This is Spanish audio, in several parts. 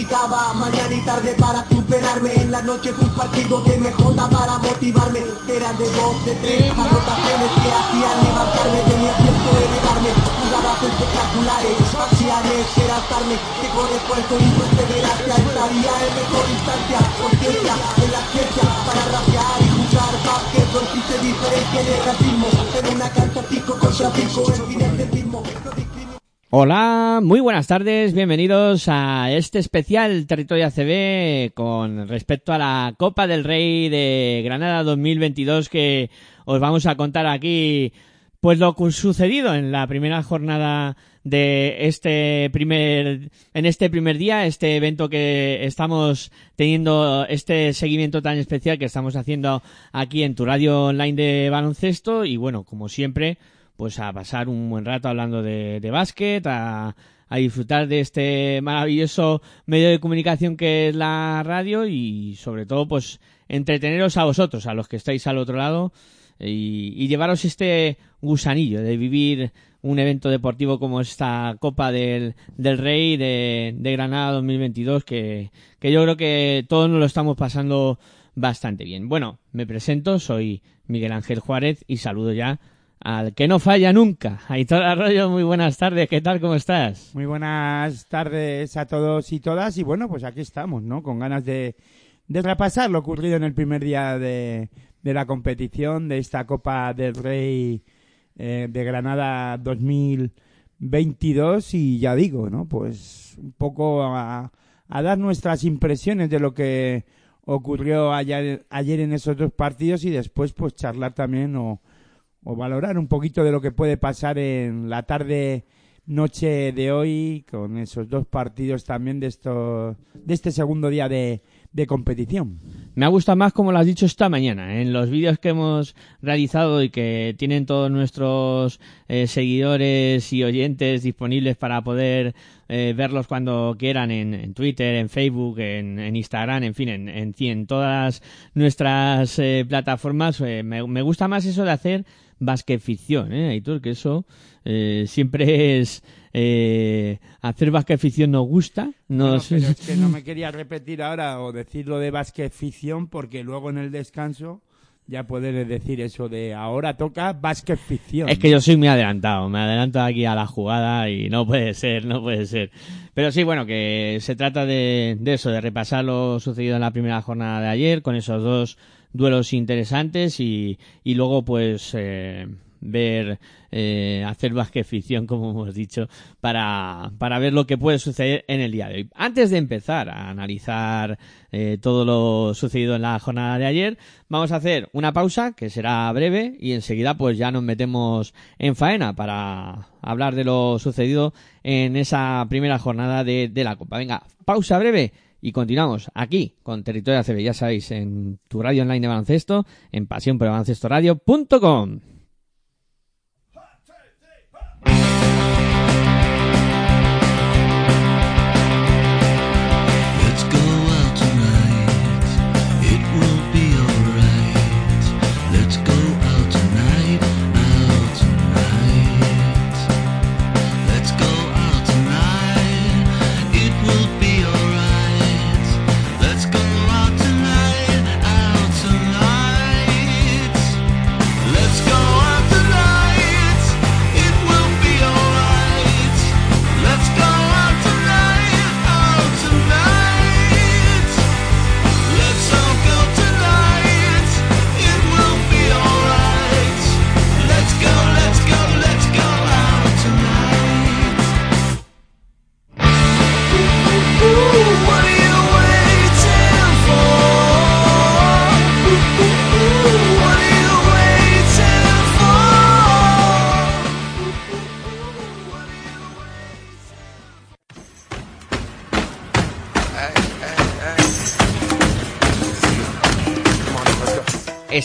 Practicaba mañana y tarde para superarme. En las noches un partido de MJ para motivarme. Eran de dos, de tres anotaciones que hacían levantarme. Tenía tiempo de elevarme. Jugadas espectaculares, faciales, era estarme Que con esfuerzo y perseverancia estaría en mejor instancia. Conciencia en la ciencia para rapear y jugar básquet No existe diferencia en el racismo. En una cancha pico contra pico, el fin es Hola, muy buenas tardes, bienvenidos a este especial Territorio ACB con respecto a la Copa del Rey de Granada 2022 que os vamos a contar aquí pues lo sucedido en la primera jornada de este primer en este primer día, este evento que estamos teniendo este seguimiento tan especial que estamos haciendo aquí en tu radio online de baloncesto. Y bueno, como siempre, pues a pasar un buen rato hablando de, de básquet, a, a disfrutar de este maravilloso medio de comunicación que es la radio y sobre todo pues entreteneros a vosotros, a los que estáis al otro lado y, llevaros este gusanillo de vivir un evento deportivo como esta Copa del, del Rey de, de Granada 2022 que, que yo creo que todos nos lo estamos pasando bastante bien. Bueno, me presento, soy Miguel Ángel Juárez y saludo ya al que no falla nunca. Aitor Arroyo, muy buenas tardes, ¿qué tal? ¿Cómo estás? Muy buenas tardes a todos y todas y bueno, pues aquí estamos, ¿no? Con ganas de, repasar lo ocurrido en el primer día de, de la competición de esta Copa del Rey eh, de Granada 2022 y ya digo, ¿no? Pues un poco a, a dar nuestras impresiones de lo que ocurrió ayer, ayer en esos dos partidos y después pues charlar también o, o valorar un poquito de lo que puede pasar en la tarde noche de hoy con esos dos partidos también de esto de este segundo día de, de competición. Me ha gustado más como lo has dicho esta mañana, ¿eh? en los vídeos que hemos realizado y que tienen todos nuestros eh, seguidores y oyentes disponibles para poder eh, verlos cuando quieran en, en Twitter, en Facebook, en, Instagram, en fin, en, en, en todas nuestras eh, plataformas. Eh, me, gusta más eso de hacer basket ficción, ¿eh, Aitor? Que eso eh, siempre es eh, hacer basket ficción nos gusta. Nos... No, pero es que no me quería repetir ahora o decirlo de basket ficción porque luego en el descanso ya poder decir eso de ahora toca basket ficción. Es que yo soy muy adelantado, me adelanto aquí a la jugada y no puede ser, no puede ser. Pero sí, bueno, que se trata de, de eso, de repasar lo sucedido en la primera jornada de ayer con esos dos duelos interesantes y, y luego pues eh, ver eh, hacer basket ficción como hemos dicho para, para ver lo que puede suceder en el día de hoy. Antes de empezar a analizar eh, todo lo sucedido en la jornada de ayer vamos a hacer una pausa que será breve y enseguida pues ya nos metemos en faena para hablar de lo sucedido en esa primera jornada de, de la copa. Venga pausa breve y continuamos aquí con Territorio ACB, ya sabéis, en tu radio online de baloncesto, en pasión por.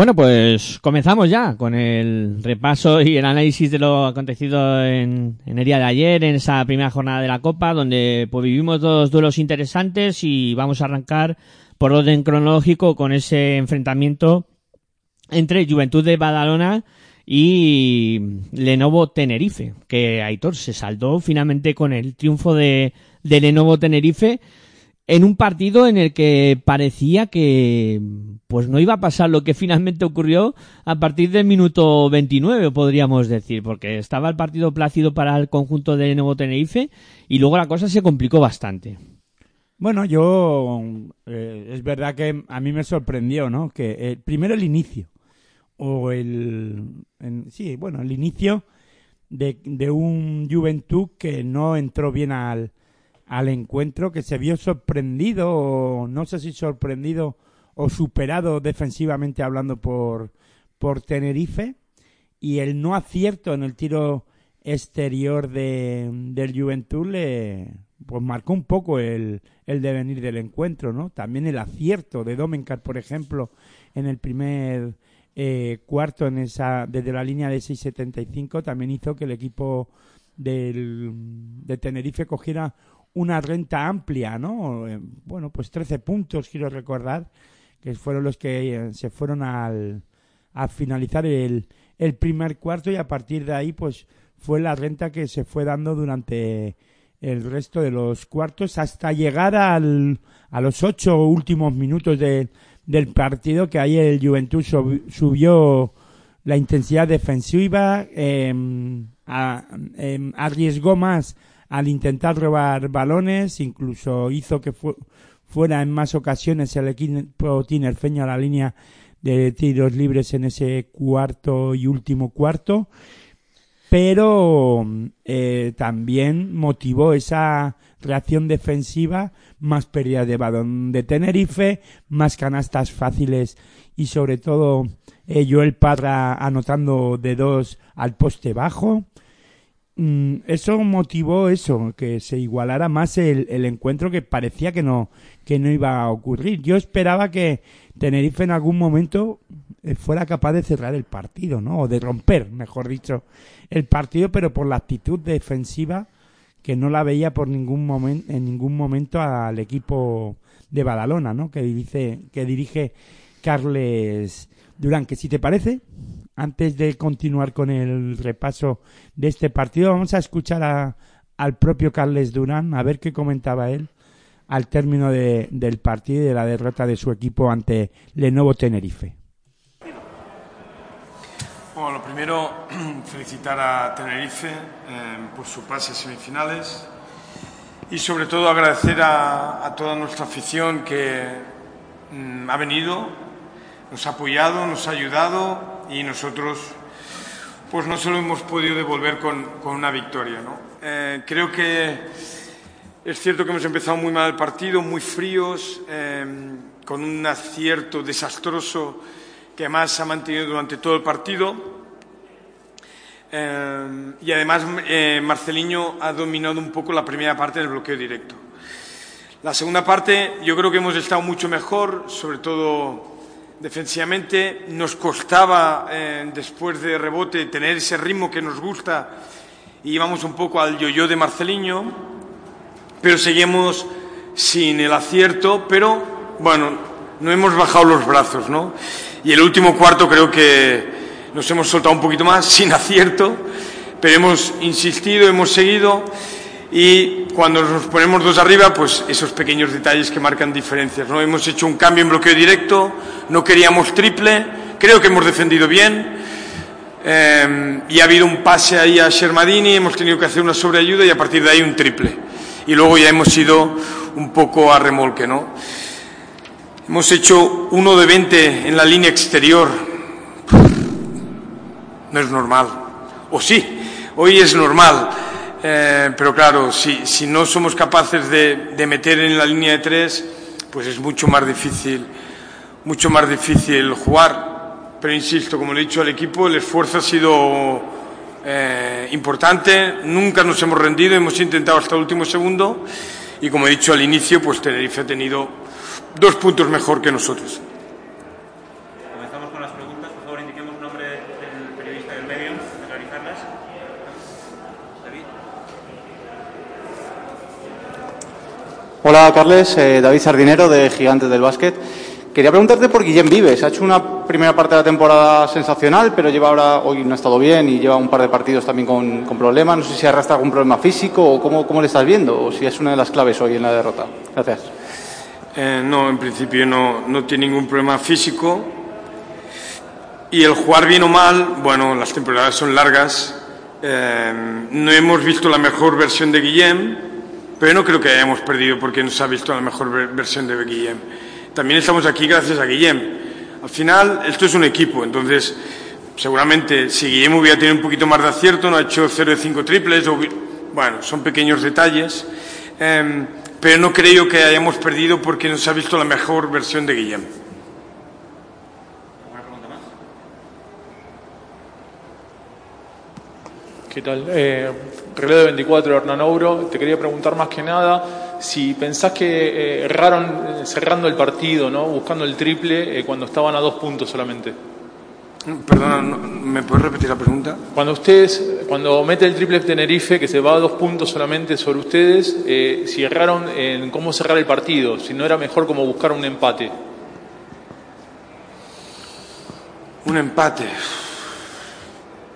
Bueno, pues comenzamos ya con el repaso y el análisis de lo acontecido en, en el día de ayer, en esa primera jornada de la Copa, donde pues vivimos dos duelos interesantes y vamos a arrancar por orden cronológico con ese enfrentamiento entre Juventud de Badalona y Lenovo Tenerife, que Aitor se saldó finalmente con el triunfo de, de Lenovo Tenerife en un partido en el que parecía que pues no iba a pasar lo que finalmente ocurrió a partir del minuto 29, podríamos decir, porque estaba el partido plácido para el conjunto de Nuevo Tenerife y luego la cosa se complicó bastante. Bueno, yo eh, es verdad que a mí me sorprendió, ¿no? Que eh, primero el inicio o el en- sí, bueno, el inicio de, de un Juventud que no entró bien al, al encuentro, que se vio sorprendido, o no sé si sorprendido o superado defensivamente hablando por, por Tenerife, y el no acierto en el tiro exterior de, del Juventud le pues marcó un poco el, el devenir del encuentro, ¿no? También el acierto de Domencar, por ejemplo, en el primer eh, cuarto en esa desde la línea de 6.75 también hizo que el equipo del, de Tenerife cogiera una renta amplia, ¿no? Eh, Bueno, pues 13 puntos, quiero recordar, que fueron los que eh, se fueron al, a finalizar el, el primer cuarto y a partir de ahí, pues fue la renta que se fue dando durante el resto de los cuartos hasta llegar al, a los ocho últimos minutos de- del partido, que ahí el Juventud sub- subió la intensidad defensiva, em, arriesgó más al intentar robar balones, incluso hizo que fu- fuera en más ocasiones el equipo tinerfeño a la línea de tiros libres en ese cuarto y último cuarto, pero eh, también motivó esa reacción defensiva, más pérdidas de balón de Tenerife, más canastas fáciles y sobre todo eh, Joel Parra anotando de dos al poste bajo. Mm, eso motivó eso, que se igualara más el, encuentro que parecía que no, que no iba a ocurrir. Yo esperaba que Tenerife en algún momento eh, fuera capaz de cerrar el partido, ¿no? O de romper, mejor dicho, el partido, pero por la actitud defensiva que no la veía por ningún momento, en ningún momento al equipo de Badalona, ¿no? Que dirige, que dirige Carles Durán. Que si te parece, antes de continuar con el repaso de este partido, vamos a escuchar a- al propio Carles Durán a ver qué comentaba él al término de- del partido y de la derrota de su equipo ante Lenovo Tenerife. Bueno, lo primero, felicitar a Tenerife eh, por su pase a semifinales y sobre todo agradecer a, toda nuestra afición que mm, ha venido, nos ha apoyado, nos ha ayudado y nosotros pues no se lo hemos podido devolver con, con una victoria. ¿no? Eh, creo que es cierto que hemos empezado muy mal el partido, muy fríos, eh, con un acierto desastroso que además ha mantenido durante todo el partido. Eh, y además eh, Marceliño ha dominado un poco la primera parte del bloqueo directo. La segunda parte yo creo que hemos estado mucho mejor, sobre todo defensivamente nos costaba eh, después de rebote tener ese ritmo que nos gusta y íbamos un poco al yo-yo de Marceliño, pero seguimos sin el acierto, pero bueno, no hemos bajado los brazos, ¿no? Y el último cuarto creo que nos hemos soltado un poquito más, sin acierto, pero hemos insistido, hemos seguido y cuando nos ponemos dos arriba, pues esos pequeños detalles que marcan diferencias, ¿no? Hemos hecho un cambio en bloqueo directo, no queríamos triple, creo que hemos defendido bien, eh, y ha habido un pase ahí a Shermadini, hemos tenido que hacer una sobreayuda y a partir de ahí un triple. Y luego ya hemos ido un poco a remolque, ¿no? Hemos hecho uno de 20 en la línea exterior. No es normal. O sí, hoy es normal. Eh, pero claro, si, si, no somos capaces de, de meter en la línea de tres, pues es mucho más difícil, mucho más difícil jugar. Pero insisto, como le he dicho al equipo, el esfuerzo ha sido eh, importante, nunca nos hemos rendido, hemos intentado hasta el último segundo y como he dicho al inicio, pues Tenerife ha tenido dos puntos mejor que nosotros. Comenzamos con las preguntas. Por favor, indiquemos el nombre del periodista del medio para realizarlas. David. Hola Carles, eh, David Sardinero de Gigantes del Básquet. Quería preguntarte por Guillem Vives. Ha hecho una primera parte de la temporada sensacional, pero lleva ahora, hoy no ha estado bien y lleva un par de partidos también con, con problemas. No sé si arrastra algún problema físico o cómo, cómo le estás viendo, o si es una de las claves hoy en la derrota. Gracias. Eh, no, en principio no, no tiene ningún problema físico. Y el jugar bien o mal, bueno, las temporadas son largas. Eh, no hemos visto la mejor versión de Guillem, pero no creo que hayamos perdido porque no se ha visto la mejor ver- versión de Guillem. También estamos aquí gracias a Guillem. Al final, esto es un equipo, entonces seguramente si Guillem hubiera tenido un poquito más de acierto, no ha hecho 0 de 5 triples, o bueno, son pequeños detalles, eh, pero no creo que hayamos perdido porque no se ha visto la mejor versión de Guillem. ¿Alguna pregunta más? ¿Qué tal? Eh, Relé de 24 Hernán Ouro. Te quería preguntar más que nada si pensás que eh, erraron eh, cerrando el partido, ¿no? buscando el triple eh, cuando estaban a dos puntos solamente. Perdona, ¿me puedes repetir la pregunta? Cuando ustedes, cuando mete el triple Tenerife, que se va a dos puntos solamente sobre ustedes, eh, si erraron en cómo cerrar el partido, si no era mejor como buscar un empate. Un empate.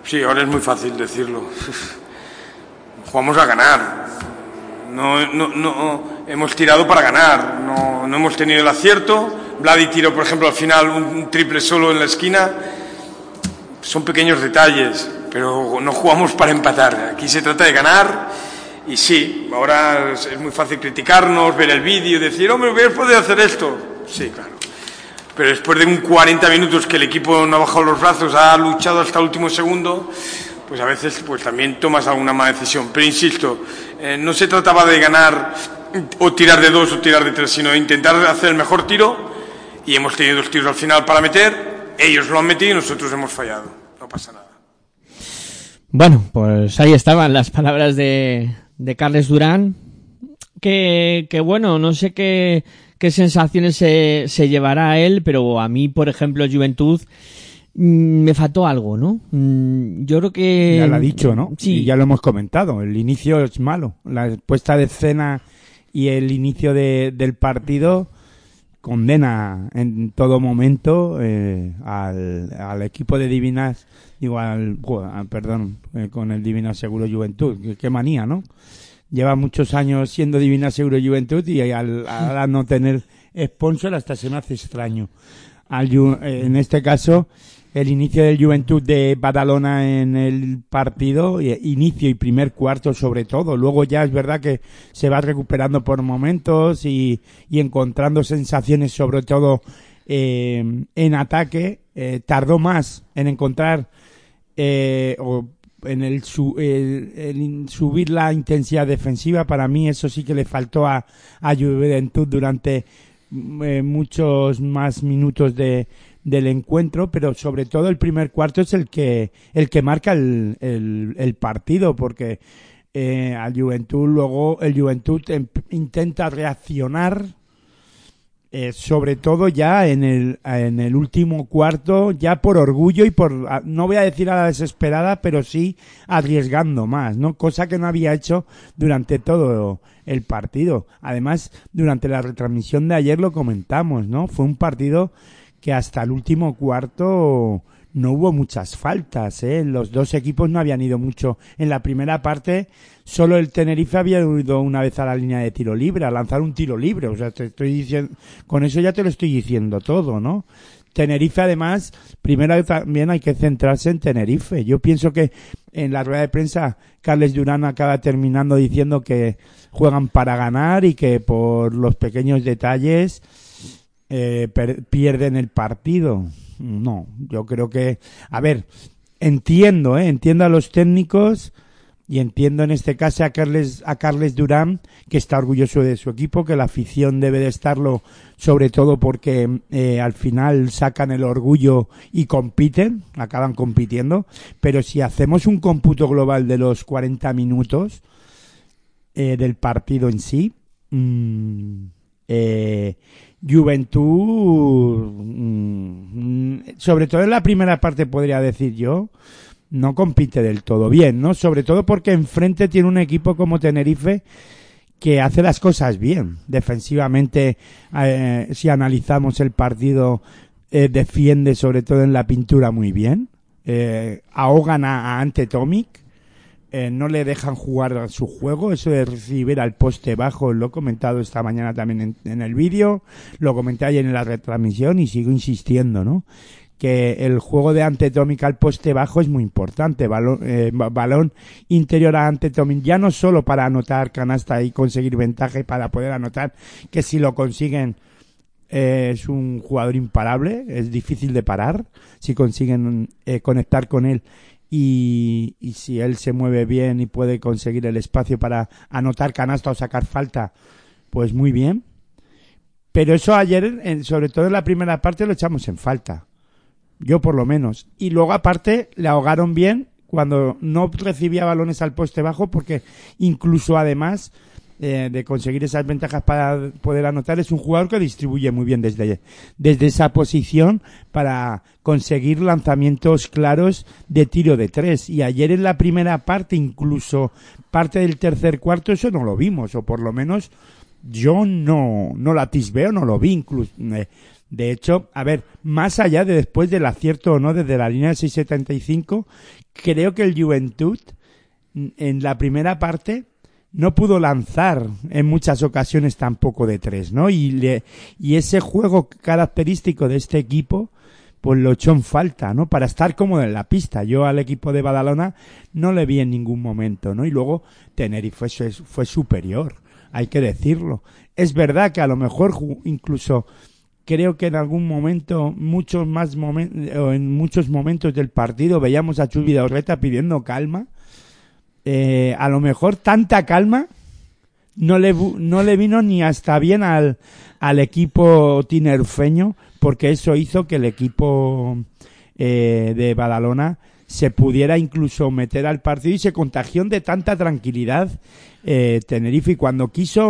Sí, ahora es muy fácil decirlo. Jugamos a ganar. No, no, no, hemos tirado para ganar. No, no hemos tenido el acierto. Vladi tiró, por ejemplo, al final un triple solo en la esquina. Son pequeños detalles, pero no jugamos para empatar. Aquí se trata de ganar. Y sí, ahora es muy fácil criticarnos, ver el vídeo y decir, hombre, hubieras podido hacer esto. Sí, claro. Pero después de un 40 minutos que el equipo no ha bajado los brazos, ha luchado hasta el último segundo, pues a veces pues también tomas alguna mala decisión. Pero insisto, eh, no se trataba de ganar o tirar de dos o tirar de tres, sino de intentar hacer el mejor tiro. Y hemos tenido dos tiros al final para meter, ellos lo han metido y nosotros hemos fallado. No pasa nada. Bueno, pues ahí estaban las palabras de, de Carles Durán. Que, que bueno, no sé qué, qué sensaciones se, se llevará a él, pero a mí, por ejemplo, Juventud, me faltó algo, ¿no? Mm, Yo creo que... Ya lo ha dicho, ¿no? Sí. Y ya lo hemos comentado. El inicio es malo. La puesta de escena y el inicio de- del partido condena en todo momento eh, al, al equipo de Divinas, digo, al, perdón, eh, con el Divina Seguro Juventud. Qué, qué manía, ¿no? Lleva muchos años siendo Divina Seguro Juventud y al, al no tener sponsor hasta se me hace extraño. Al eh, en este caso, el inicio del Juventud de Badalona en el partido, y- inicio y primer cuarto sobre todo. Luego ya es verdad que se va recuperando por momentos y, y encontrando sensaciones sobre todo eh, en ataque. Eh, tardó más en encontrar eh, o en el, su- el- subir la intensidad defensiva. Para mí eso sí que le faltó a, a Juventud durante mm, eh, muchos más minutos de, del encuentro, pero sobre todo el primer cuarto es el que el que marca el, el, partido, porque eh, al Juventud luego el Juventud em- intenta reaccionar eh, sobre todo ya en el, en el último cuarto, ya por orgullo y por, a- no voy a decir a la desesperada, pero sí arriesgando más, ¿no? Cosa que no había hecho durante todo el partido. Además, durante la retransmisión de ayer lo comentamos, ¿no? Fue un partido que hasta el último cuarto no hubo muchas faltas, ¿eh? Los dos equipos no habían ido mucho. En la primera parte, solo el Tenerife había ido una vez a la línea de tiro libre, a lanzar un tiro libre. O sea, te estoy diciendo, con eso ya te lo estoy diciendo todo, ¿no? Tenerife, además, primero también hay que centrarse en Tenerife. Yo pienso que en la rueda de prensa, Carles Durán acaba terminando diciendo que juegan para ganar y que por los pequeños detalles eh, pierden el partido. No, yo creo que, a ver, entiendo, ¿eh? entiendo a los técnicos y entiendo en este caso a Carles, a Carles Durán, que está orgulloso de su equipo, que la afición debe de estarlo, sobre todo porque eh, al final sacan el orgullo y compiten, acaban compitiendo, pero si hacemos un cómputo global de los 40 minutos eh, del partido en sí, mm, eh, Juventud, mm, sobre todo en la primera parte podría decir yo, no compite del todo bien, ¿no? Sobre todo porque enfrente tiene un equipo como Tenerife que hace las cosas bien. Defensivamente, eh, si analizamos el partido, eh, defiende sobre todo en la pintura muy bien. Eh, ahogan a, a Ante Tomic. Eh, no le dejan jugar su juego, eso de recibir al poste bajo, lo he comentado esta mañana también en, en el vídeo, lo comenté ayer en la retransmisión y sigo insistiendo, ¿no? Que el juego de Antetomic al poste bajo es muy importante, balón, eh, ba- balón interior a Antetomic, ya no solo para anotar canasta y conseguir ventaja y para poder anotar, que si lo consiguen eh, es un jugador imparable, es difícil de parar si consiguen eh, conectar con él y, y si él se mueve bien y puede conseguir el espacio para anotar canasta o sacar falta, pues muy bien. Pero eso ayer, en- sobre todo en la primera parte, lo echamos en falta. Yo por lo menos. Y luego aparte le ahogaron bien cuando no recibía balones al poste bajo porque incluso además eh, de conseguir esas ventajas para poder anotar es un jugador que distribuye muy bien desde, desde esa posición para conseguir lanzamientos claros de tiro de tres. Y ayer en la primera parte, incluso parte del tercer cuarto, eso no lo vimos, o por lo menos yo no, no la atisbeo, no lo vi incluso. eh, de hecho, a ver, más allá de después del acierto o no desde la línea de 675, creo que el Juventud en la primera parte no pudo lanzar en muchas ocasiones tampoco de tres, ¿no? Y, le, y ese juego característico de este equipo, pues lo echó en falta, ¿no? Para estar cómodo en la pista. Yo al equipo de Badalona no le vi en ningún momento, ¿no? Y luego Tenerife fue, fue superior, hay que decirlo. Es verdad que a lo mejor incluso creo que en algún momento, muchos más momen- o en muchos momentos del partido veíamos a Vidaurreta pidiendo calma. Eh, a lo mejor tanta calma no le, no le vino ni hasta bien al, al equipo tinerfeño, porque eso hizo que el equipo eh, de Badalona se pudiera incluso meter al partido y se contagió de tanta tranquilidad eh, Tenerife. Y cuando quiso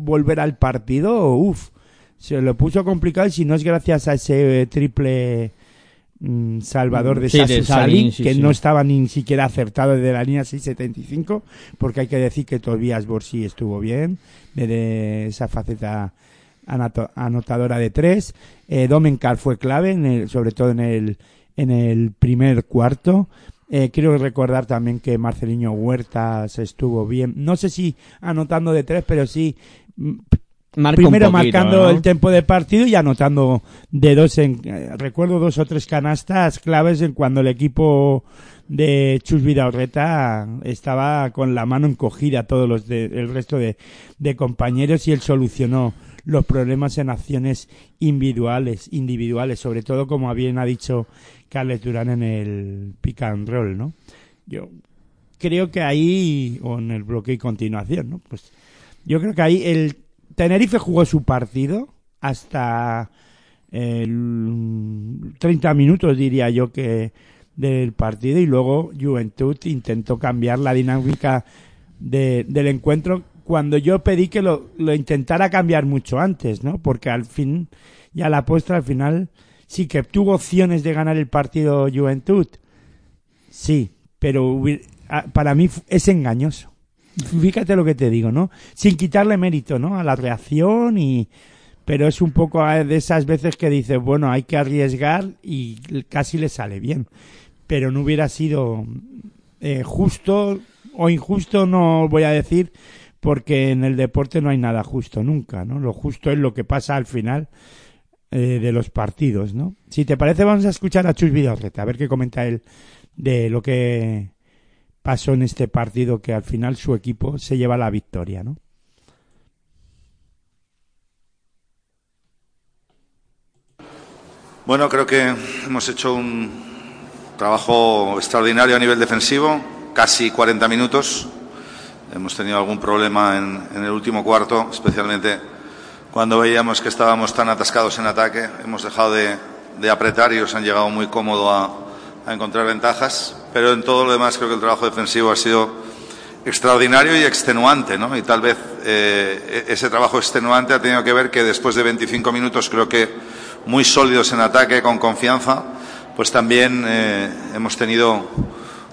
volver al partido, uff, se lo puso complicado y si no es gracias a ese triple salvador de Sí, de Sasu Salin, Salin, sí, que sí. no estaba ni siquiera acertado desde la línea 675, porque hay que decir que Tobias Borsi estuvo bien, desde esa faceta anotadora de tres. Eh, Domenkar fue clave, en el- sobre todo en el, en el primer cuarto. Eh, quiero recordar también que Marceliño Huertas estuvo bien. No sé si anotando de tres, pero sí mm, Marca primero poquito, marcando ¿no? el tiempo de partido y anotando de dos en eh, recuerdo dos o tres canastas claves en cuando el equipo de Chus Vidaurreta estaba con la mano encogida todos los de- el resto de, de compañeros y él solucionó los problemas en acciones individuales individuales sobre todo como bien ha dicho Carles Durán en el pick and roll no yo creo que ahí o en el bloque y continuación no pues yo creo que ahí el Tenerife jugó su partido hasta el 30 minutos, diría yo, que del partido y luego Juventud intentó cambiar la dinámica de- del encuentro cuando yo pedí que lo, intentara cambiar mucho antes, ¿no? Porque al fin, ya la apuesta al final, sí que tuvo opciones de ganar el partido Juventud. Sí, pero para mí es engañoso. Fíjate lo que te digo, ¿no? Sin quitarle mérito, ¿no? A la reacción y... Pero es un poco a- de esas veces que dices, bueno, hay que arriesgar y casi le sale bien. Pero no hubiera sido eh, justo o injusto, no voy a decir, porque en el deporte no hay nada justo nunca, ¿no? Lo justo es lo que pasa al final eh, de los partidos, ¿no? Si te parece, vamos a escuchar a Chus Vidorreta, a ver qué comenta él de lo que pasó en este partido, que al final su equipo se lleva la victoria, ¿no? Bueno, creo que hemos hecho un trabajo extraordinario a nivel defensivo, casi 40 minutos. Hemos tenido algún problema en, el último cuarto, especialmente cuando veíamos que estábamos tan atascados en ataque. Hemos dejado de, de apretar y os han llegado muy cómodo a, a encontrar ventajas. Pero en todo lo demás creo que el trabajo defensivo ha sido extraordinario y extenuante, ¿no? Y tal vez eh, ese trabajo extenuante ha tenido que ver que después de 25 minutos creo que muy sólidos en ataque, con confianza, pues también eh, hemos tenido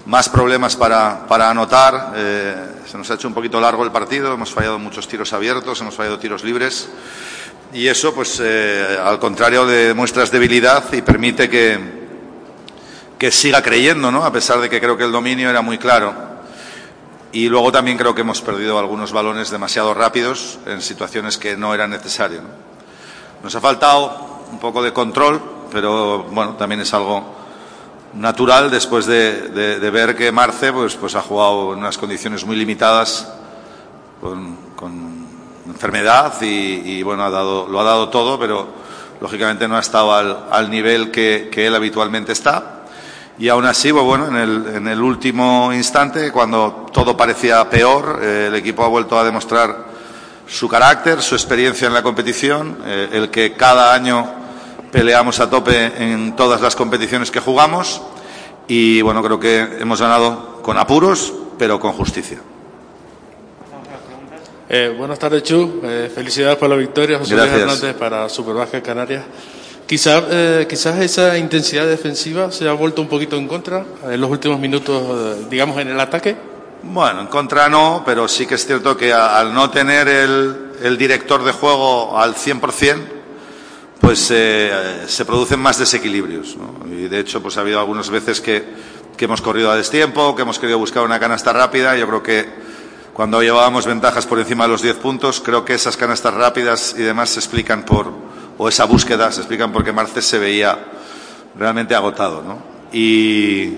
más problemas para, para anotar. eh, se nos ha hecho un poquito largo el partido, hemos fallado muchos tiros abiertos, hemos fallado tiros libres. Y eso, pues, al contrario, demuestra debilidad y permite que, que siga creyendo, ¿no? A pesar de que creo que el dominio era muy claro. Y luego también creo que hemos perdido algunos balones demasiado rápidos en situaciones que no era necesario. ¿no? Nos ha faltado un poco de control, pero bueno, también es algo natural después de, ver que Marce pues, pues ha jugado en unas condiciones muy limitadas con, enfermedad y, bueno, ha dado, lo ha dado todo, pero lógicamente no ha estado al, nivel que él habitualmente está. Y aún así, pues bueno, en el, en el último instante, cuando todo parecía peor, eh, el equipo ha vuelto a demostrar su carácter, su experiencia en la competición, eh, el que cada año peleamos a tope en todas las competiciones que jugamos y bueno, creo que hemos ganado con apuros, pero con justicia. Eh, buenas tardes, Chu. Felicidades por la victoria, José Luis. Hernández para Superbásquet Canarias. Quizás, eh, quizás esa intensidad defensiva se ha vuelto un poquito en contra en los últimos minutos, eh, digamos, en el ataque. Bueno, en contra no, pero sí que es cierto que al no tener el, director de juego al 100%, pues eh, se producen más desequilibrios. ¿no? Y de hecho, pues ha habido algunas veces que, que hemos corrido a destiempo, que hemos querido buscar una canasta rápida. Yo creo que cuando llevábamos ventajas por encima de los 10 puntos, creo que esas canastas rápidas y demás se explican por, o esa búsqueda se explican porque Marces se veía realmente agotado. ¿no? Y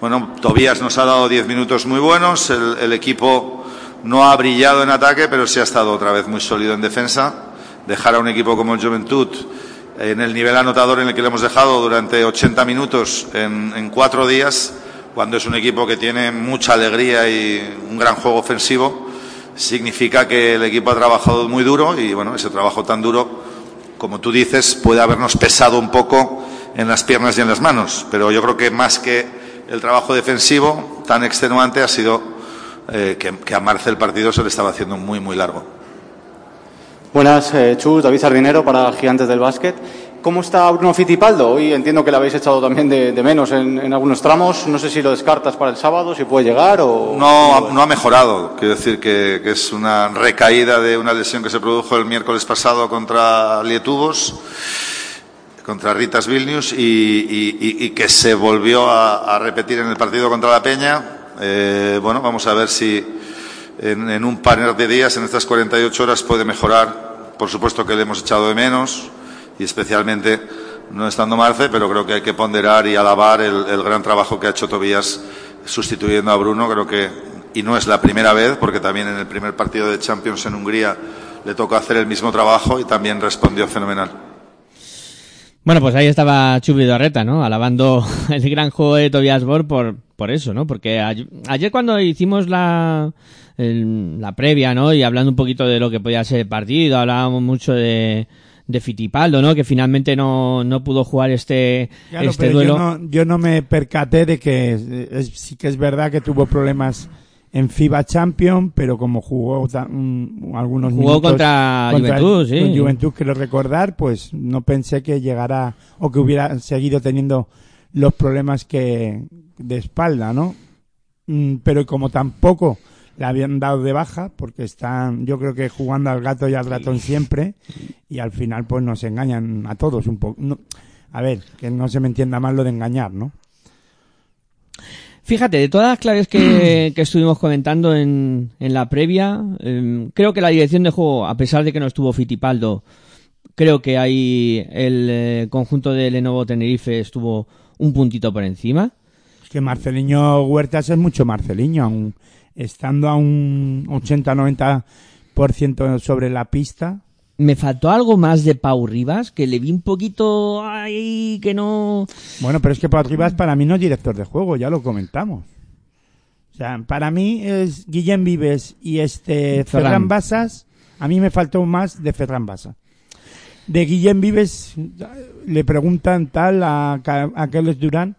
bueno, Tobías nos ha dado 10 minutos muy buenos, el, el equipo no ha brillado en ataque, pero sí ha estado otra vez muy sólido en defensa. Dejar a un equipo como el Juventud en el nivel anotador en el que le hemos dejado durante 80 minutos en, en cuatro días, cuando es un equipo que tiene mucha alegría y un gran juego ofensivo, significa que el equipo ha trabajado muy duro y bueno, ese trabajo tan duro, como tú dices, puede habernos pesado un poco en las piernas y en las manos, pero yo creo que más que el trabajo defensivo tan extenuante ha sido eh, que, a Marce el partido se le estaba haciendo muy, muy largo. Buenas, eh, Chus, David Sardinero para Gigantes del Básquet. ¿Cómo está Bruno Fitipaldo? Hoy entiendo que le habéis echado también de, menos en, algunos tramos. No sé si lo descartas para el sábado, si puede llegar o... No, no ha mejorado. Quiero decir que, es una recaída de una lesión que se produjo el miércoles pasado contra Lietubos, contra Ritas Vilnius, y, que se volvió a, repetir en el partido contra la Peña. Eh, bueno, vamos a ver si en, un par de días, en estas 48 horas, puede mejorar. Por supuesto que le hemos echado de menos, y especialmente no estando Marce, pero creo que hay que ponderar y alabar el, gran trabajo que ha hecho Tobías sustituyendo a Bruno. Creo que, y no es la primera vez, porque también en el primer partido de Champions en Hungría le tocó hacer el mismo trabajo y también respondió fenomenal. Bueno, pues ahí estaba Chubi Dorreta, ¿no? Alabando el gran juego de Tobias Bor por, por eso, ¿no? Porque ay- ayer cuando hicimos la, la previa, ¿no? Y hablando un poquito de lo que podía ser el partido, hablábamos mucho de, de Fitipaldo, ¿no? Que finalmente no, no pudo jugar este, Claro, este duelo. Yo, no, yo no me percaté de que es- sí que es verdad que tuvo problemas en FIBA Champion, pero como jugó algunos Jugó minutos contra Juventud, sí. Juventud, quiero recordar, pues no pensé que llegara o que hubiera seguido teniendo los problemas que de espalda, ¿no? Mm, Pero como tampoco le habían dado de baja, porque están, yo creo que jugando al gato y al ratón siempre, y al final pues nos engañan a todos un poco. No- a ver, que no se me entienda mal lo de engañar, ¿no? Fíjate, de todas las claves que, que estuvimos comentando en, en la previa, em, creo que la dirección de juego, a pesar de que no estuvo Fitipaldo, creo que ahí el eh, conjunto de Lenovo Tenerife estuvo un puntito por encima. Es que Marceliño Huertas es mucho Marceliño, aun estando a un 80-90% sobre la pista. Me faltó algo más de Pau Rivas, que le vi un poquito ahí que no... Bueno, pero es que Pau Rivas para mí no es director de juego, ya lo comentamos. O sea, para mí es Guillem Vives y este Ferran. Ferran Basas. A mí me faltó más de Ferran Basas. De Guillem Vives le preguntan tal a, a Carlos Durán.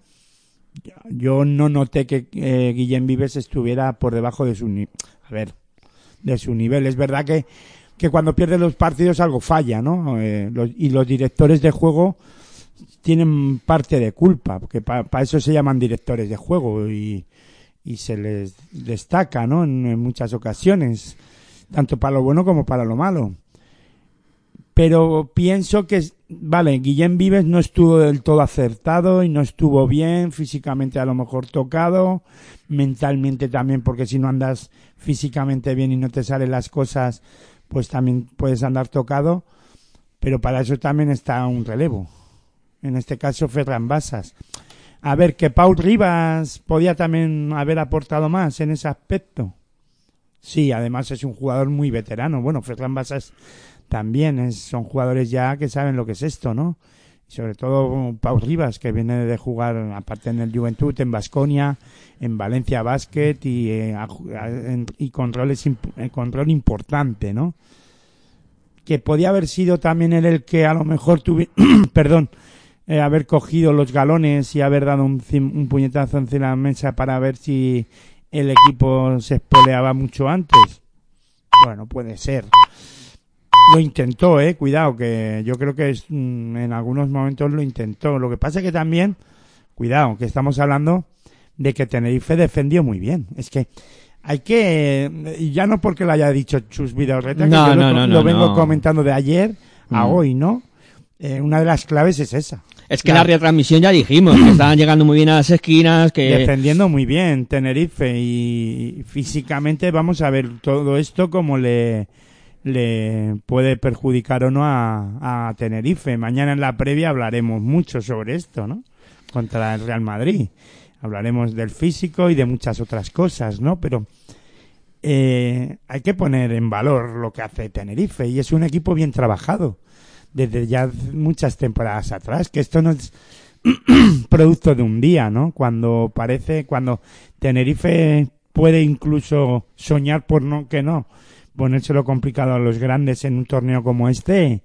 Yo no noté que eh, Guillem Vives estuviera por debajo de su a ver, de su nivel. Es verdad que, que cuando pierde los partidos algo falla, ¿no? Eh, los- y los directores de juego tienen parte de culpa, porque para eso se llaman directores de juego y, y se les destaca, ¿no? En muchas ocasiones, tanto para lo bueno como para lo malo. Pero pienso que, vale, Guillem Vives no estuvo del todo acertado y no estuvo bien, físicamente a lo mejor tocado, mentalmente también, porque si no andas físicamente bien y no te salen las cosas, pues también puedes andar tocado, pero para eso también está un relevo. En este caso, Ferran Basas. A ver, que Paul Rivas podía también haber aportado más en ese aspecto. Sí, además es un jugador muy veterano. Bueno, Ferran Basas también es, son jugadores ya que saben lo que es esto, ¿no? Sobre todo Pau Rivas, que viene de jugar, aparte en el Juventud, en Basconia, en Valencia Basket y, eh, a y con, roles imp- eh, importante, ¿no? Que podía haber sido también el que a lo mejor tuviera, perdón, eh, haber cogido los galones y haber dado un, un puñetazo encima de la mesa para ver si el equipo se espoleaba mucho antes. Bueno, puede ser. Lo intentó, eh, cuidado, que yo creo que es, mm, en algunos momentos lo intentó. Lo que pasa es que también, cuidado, que estamos hablando de que Tenerife defendió muy bien. Es que hay que, ya no porque lo haya dicho Chus Vidal-Reta, que No, yo no, lo, no, lo vengo comentando de ayer a Mm. hoy, ¿no? Eh, una de las claves es esa. Es que Claro. la retransmisión ya dijimos, que estaban llegando muy bien a las esquinas, que... defendiendo muy bien Tenerife y físicamente vamos a ver todo esto como le le puede perjudicar o no a, a Tenerife. Mañana en la previa hablaremos mucho sobre esto, ¿no? Contra el Real Madrid. Hablaremos del físico y de muchas otras cosas, ¿no? Pero eh, hay que poner en valor lo que hace Tenerife y es un equipo bien trabajado desde ya muchas temporadas atrás, que esto no es producto de un día, ¿no? Cuando parece, cuando Tenerife puede incluso soñar por no que no, ponérselo complicado a los grandes en un torneo como este,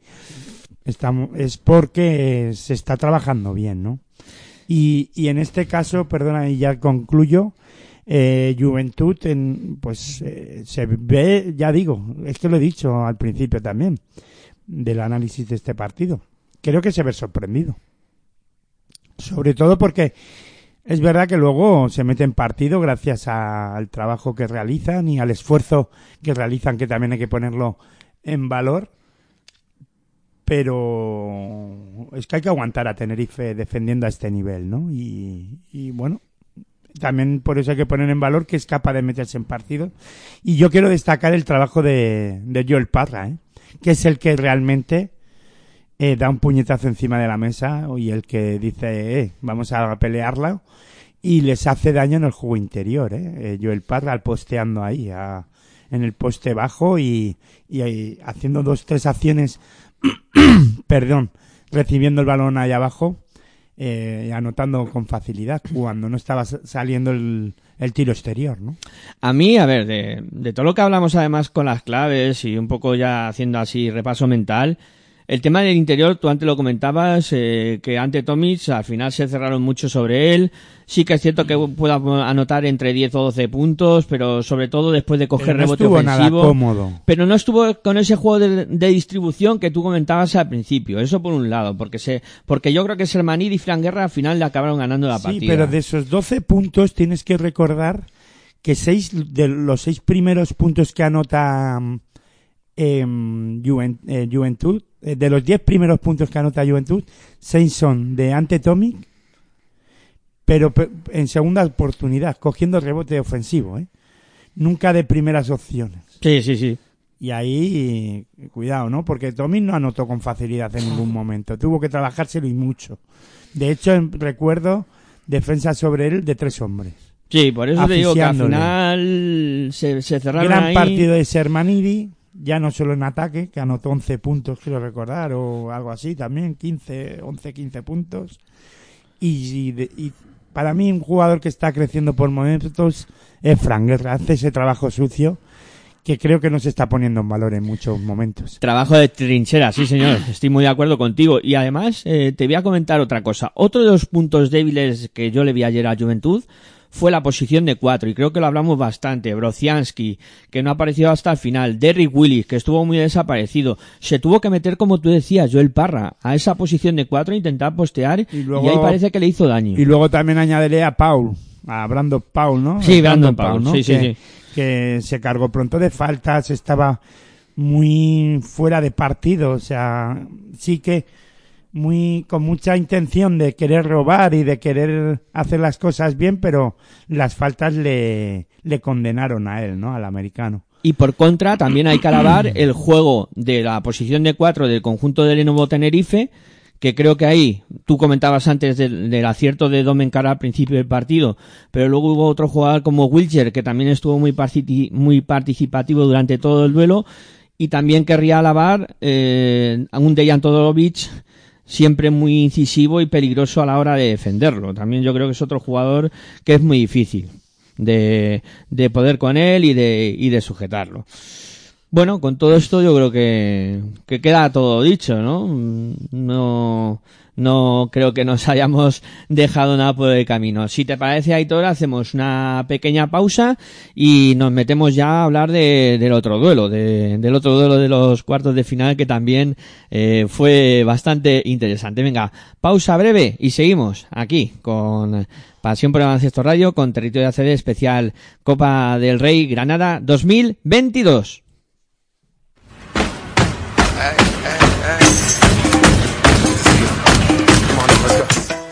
estamos, es porque se está trabajando bien, ¿no? Y, y en este caso, perdona, y ya concluyo, eh, Juventud, en, pues eh, se ve, ya digo, es que lo he dicho al principio también, del análisis de este partido. Creo que se ve sorprendido. Sobre todo porque es verdad que luego se mete en partido gracias al trabajo que realizan y al esfuerzo que realizan, que también hay que ponerlo en valor. Pero es que hay que aguantar a Tenerife defendiendo a este nivel, ¿no? Y, bueno, también por eso hay que poner en valor que es capaz de meterse en partido. Y yo quiero destacar el trabajo de, de Joel Parra, ¿eh? que es el que realmente eh, da un puñetazo encima de la mesa y el que dice, eh, vamos a pelearla y les hace daño en el juego interior. ¿eh? Eh, Joel Parra al posteando ahí, a- en el poste bajo y, y haciendo dos, tres acciones, perdón, recibiendo el balón ahí abajo eh, anotando con facilidad cuando no estaba sa- saliendo el, el tiro exterior, ¿no? A mí, a ver, de, de todo lo que hablamos además con las claves y un poco ya haciendo así repaso mental, El tema del interior, tú antes lo comentabas, eh, que ante Tomic al final se cerraron mucho sobre él. Sí que es cierto que pueda anotar entre 10 o 12 puntos, pero sobre todo después de coger no rebote estuvo nada ofensivo. cómodo. Pero no estuvo con ese juego de, de distribución que tú comentabas al principio. Eso por un lado, porque se, porque yo creo que Sermanid y Fran Guerra al final le acabaron ganando la Sí, partida. pero de esos 12 puntos tienes que recordar que seis de los seis primeros puntos que anota mm, em, eh, Juventud, de los 10 primeros puntos que anota Juventud, seis son de Ante Tomic, pero pe- en segunda oportunidad, cogiendo rebote ofensivo, ¿eh? Nunca de primeras opciones. Sí, sí, sí. Y ahí, eh, cuidado, ¿no? Porque Tomic no anotó con facilidad en ningún momento. Tuvo que trabajárselo y mucho. De hecho, en- recuerdo defensa sobre él de tres hombres. Sí, por eso te digo que al final se, se cerraron Gran ahí. partido de Sermanidi, ya no solo en ataque, que anotó 11 puntos, quiero recordar, o algo así también, 15, 11, 15 puntos. Y, y de- y para mí un jugador que está creciendo por momentos es Frank Guerra, hace ese trabajo sucio que creo que no se está poniendo en valor en muchos momentos. Trabajo de trinchera, sí señor, estoy muy de acuerdo contigo. Y además, eh, te voy a comentar otra cosa. Otro de los puntos débiles que yo le vi ayer a Juventud fue la posición de cuatro, y creo que lo hablamos bastante. Brociansky, que no apareció hasta el final. Derrick Willis, que estuvo muy desaparecido. Se tuvo que meter, como tú decías, Joel Parra, a esa posición de cuatro e intentar postear, y, luego- ahí parece que le hizo daño. Y luego también añadiré a Paul, a Brandon Paul, ¿no? Sí, Brandon Paul, sí, sí, que, sí. que se cargó pronto de faltas, estaba muy fuera de partido, o sea, sí que muy con mucha intención de querer robar y de querer hacer las cosas bien, pero las faltas le, le condenaron a él, ¿no? Al americano. Y por contra, también hay que alabar el juego de la posición de cuatro del conjunto de Lenovo Tenerife, que creo que ahí, tú comentabas antes del, del acierto de Domencara al principio del partido, pero luego hubo otro jugador como Wilcher, que también estuvo muy, muy participativo durante todo el duelo, y también querría alabar eh, a un Dejan Todorovic, siempre muy incisivo y peligroso a la hora de defenderlo. También yo creo que es otro jugador que es muy difícil de, de poder con él y de, y de sujetarlo. Bueno, con todo esto yo creo que, que queda todo dicho, ¿no? No, no creo que nos hayamos dejado nada por el camino. Si te parece, Aitor, hacemos una pequeña pausa y nos metemos ya a hablar de- del otro duelo, de- del otro duelo de los cuartos de final que también eh, fue bastante interesante. Venga, pausa breve y seguimos aquí con Pasión por el Baloncesto Radio con Territorio ACD especial Copa del Rey Granada 2022.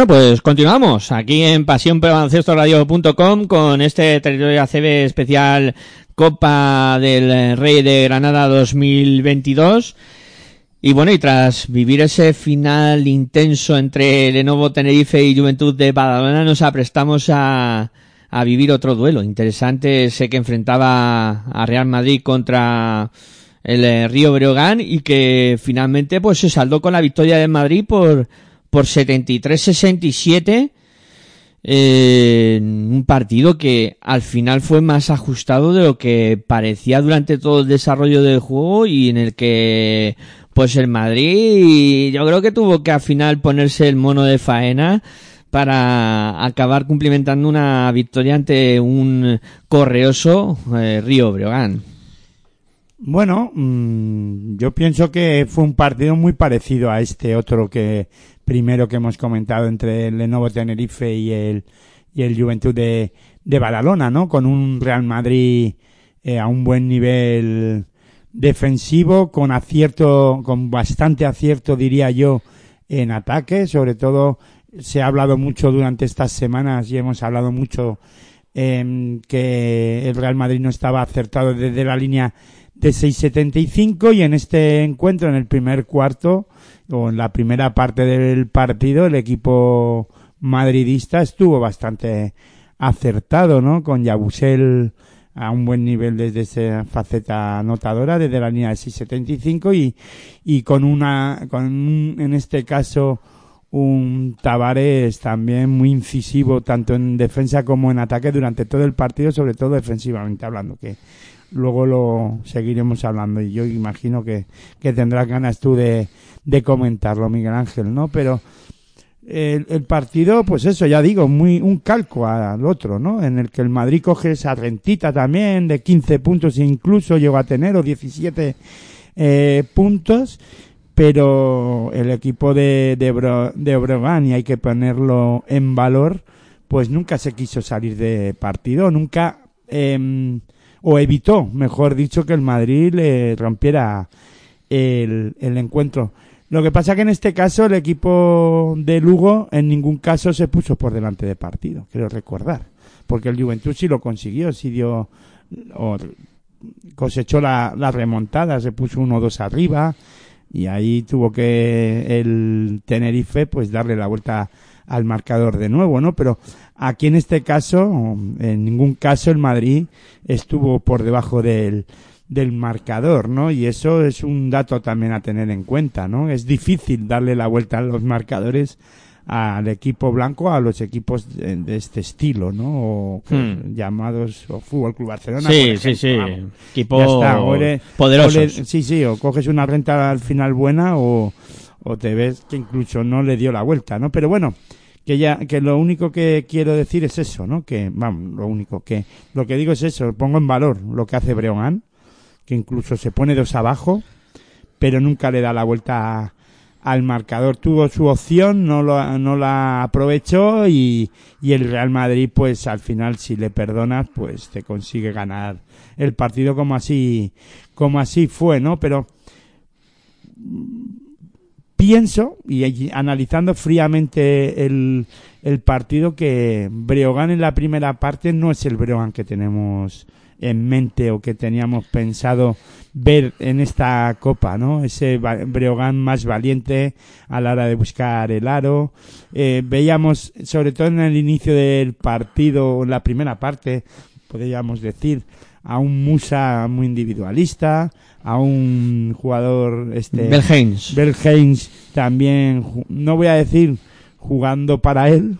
Bueno, pues continuamos aquí en pasionpelbaloncestoradio.com con este territorio ACB especial Copa del Rey de Granada 2022. Y bueno, y tras vivir ese final intenso entre Lenovo Tenerife y Juventud de Badalona, nos aprestamos a, a vivir otro duelo interesante, ese que enfrentaba a Real Madrid contra el eh, Río Breogán y que finalmente pues se saldó con la victoria de Madrid por, por 73-67 eh, un partido que al final fue más ajustado de lo que parecía durante todo el desarrollo del juego y en el que pues el Madrid yo creo que tuvo que al final ponerse el mono de faena para acabar cumplimentando una victoria ante un correoso eh, Río Breogán. Bueno, mm, yo pienso que fue un partido muy parecido a este otro que primero que hemos comentado entre el Lenovo Tenerife y el y el Juventud de, de Badalona, ¿no? Con un Real Madrid eh, a un buen nivel defensivo, con acierto, con bastante acierto diría yo en ataque, sobre todo se ha hablado mucho durante estas semanas y hemos hablado mucho em, que el Real Madrid no estaba acertado desde la línea de 6.75 y en este encuentro, en el primer cuarto o en la primera parte del partido, el equipo madridista estuvo bastante acertado, ¿no? Con Yabusel a un buen nivel desde esa faceta anotadora, desde la línea de 6.75 y, y con una, con un- en este caso, un Tavares también muy incisivo tanto en defensa como en ataque durante todo el partido, sobre todo defensivamente hablando, que luego lo seguiremos hablando y yo imagino que, que tendrás ganas tú de, de comentarlo, Miguel Ángel, ¿no? Pero el, partido, pues eso, ya digo, muy un calco al otro, ¿no? En el que el Madrid coge esa rentita también de 15 puntos e incluso llegó a tener o 17 eh, puntos, pero el equipo de, de, de y hay que ponerlo en valor, pues nunca se quiso salir de partido, nunca, em, o evitó, mejor dicho, que el Madrid le rompiera el, el encuentro. Lo que pasa que en este caso el equipo de Lugo en ningún caso se puso por delante de partido, quiero recordar. Porque el Juventud sí lo consiguió, sí dio, o cosechó la, la remontada, se puso 1-2 arriba y ahí tuvo que el Tenerife pues darle la vuelta al marcador de nuevo, ¿no? Pero aquí en este caso, en ningún caso el Madrid estuvo por debajo del, del marcador, ¿no? Y eso es un dato también a tener en cuenta, ¿no? Es difícil darle la vuelta a los marcadores al equipo blanco, a los equipos de, de este estilo, ¿no? O que- Hmm. llamados o Fútbol Club Barcelona. Sí, por sí, sí. vamos. Equipo Ya está, o eres- poderosos. o le- sí, sí, o coges una renta al final buena o, o te ves que incluso no le dio la vuelta, ¿no? Pero bueno, que ya, que lo único que quiero decir es eso, ¿no? Que, vamos, lo único que, lo que digo es eso, pongo en valor lo que hace Breogán, que incluso se pone dos abajo, pero nunca le da la vuelta al marcador. Tuvo su opción, no, lo, no la aprovechó y, y el Real Madrid, pues al final, si le perdonas, pues te consigue ganar el partido como así, como así fue, ¿no? Pero pienso, y analizando fríamente el, partido, que Breogán en la primera parte no es el Breogán que tenemos en mente o que teníamos pensado ver en esta copa, ¿no? Ese Breogán más valiente a la hora de buscar el aro. Eh, veíamos, sobre todo en el inicio del partido, en la primera parte, podríamos decir, a un Musa muy individualista, a un jugador este Bel Haynes. Bel Haynes también no voy a decir jugando para él,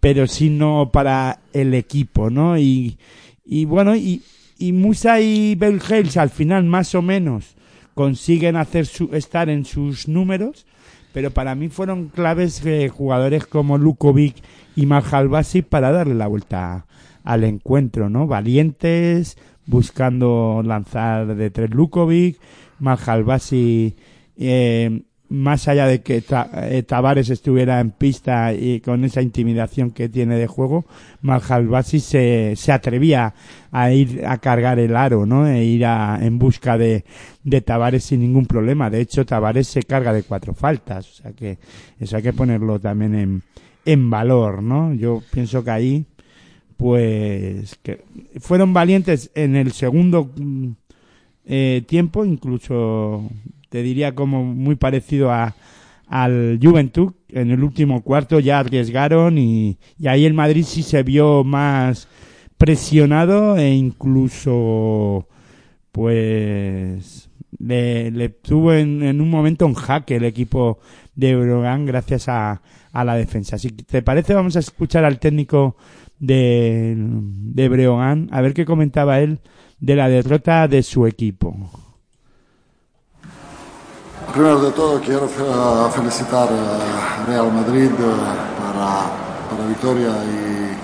pero sí no para el equipo, ¿no? Y, y bueno, y, y Musa y Bel Haynes al final más o menos consiguen hacer su, estar en sus números, pero para mí fueron claves eh, jugadores como Lukovic y Marjalbasi para darle la vuelta al encuentro, ¿no? Valientes, buscando lanzar de tres Lukovic, Marjalbasi, eh, más allá de que eh, Tavares estuviera en pista y con esa intimidación que tiene de juego, Marjalbasi se, se atrevía a ir a cargar el aro, ¿no? E ir a, en busca de, de Tavares sin ningún problema. De hecho, Tavares se carga de cuatro faltas, o sea que eso hay que ponerlo también en, en valor, ¿no? Yo pienso que ahí, pues, que fueron valientes en el segundo mm, eh, tiempo, incluso te diría como muy parecido a, al Juventud. En el último cuarto ya arriesgaron y, y ahí el Madrid sí se vio más presionado e incluso, pues, le, tuvo en, en un momento en jaque el equipo de Brogan gracias a, a la defensa. Si te parece, vamos a escuchar al técnico de, de Breogán a ver qué comentaba él de la derrota de su equipo. Primero de todo quiero fe- felicitar a Real Madrid eh, para, para la victoria y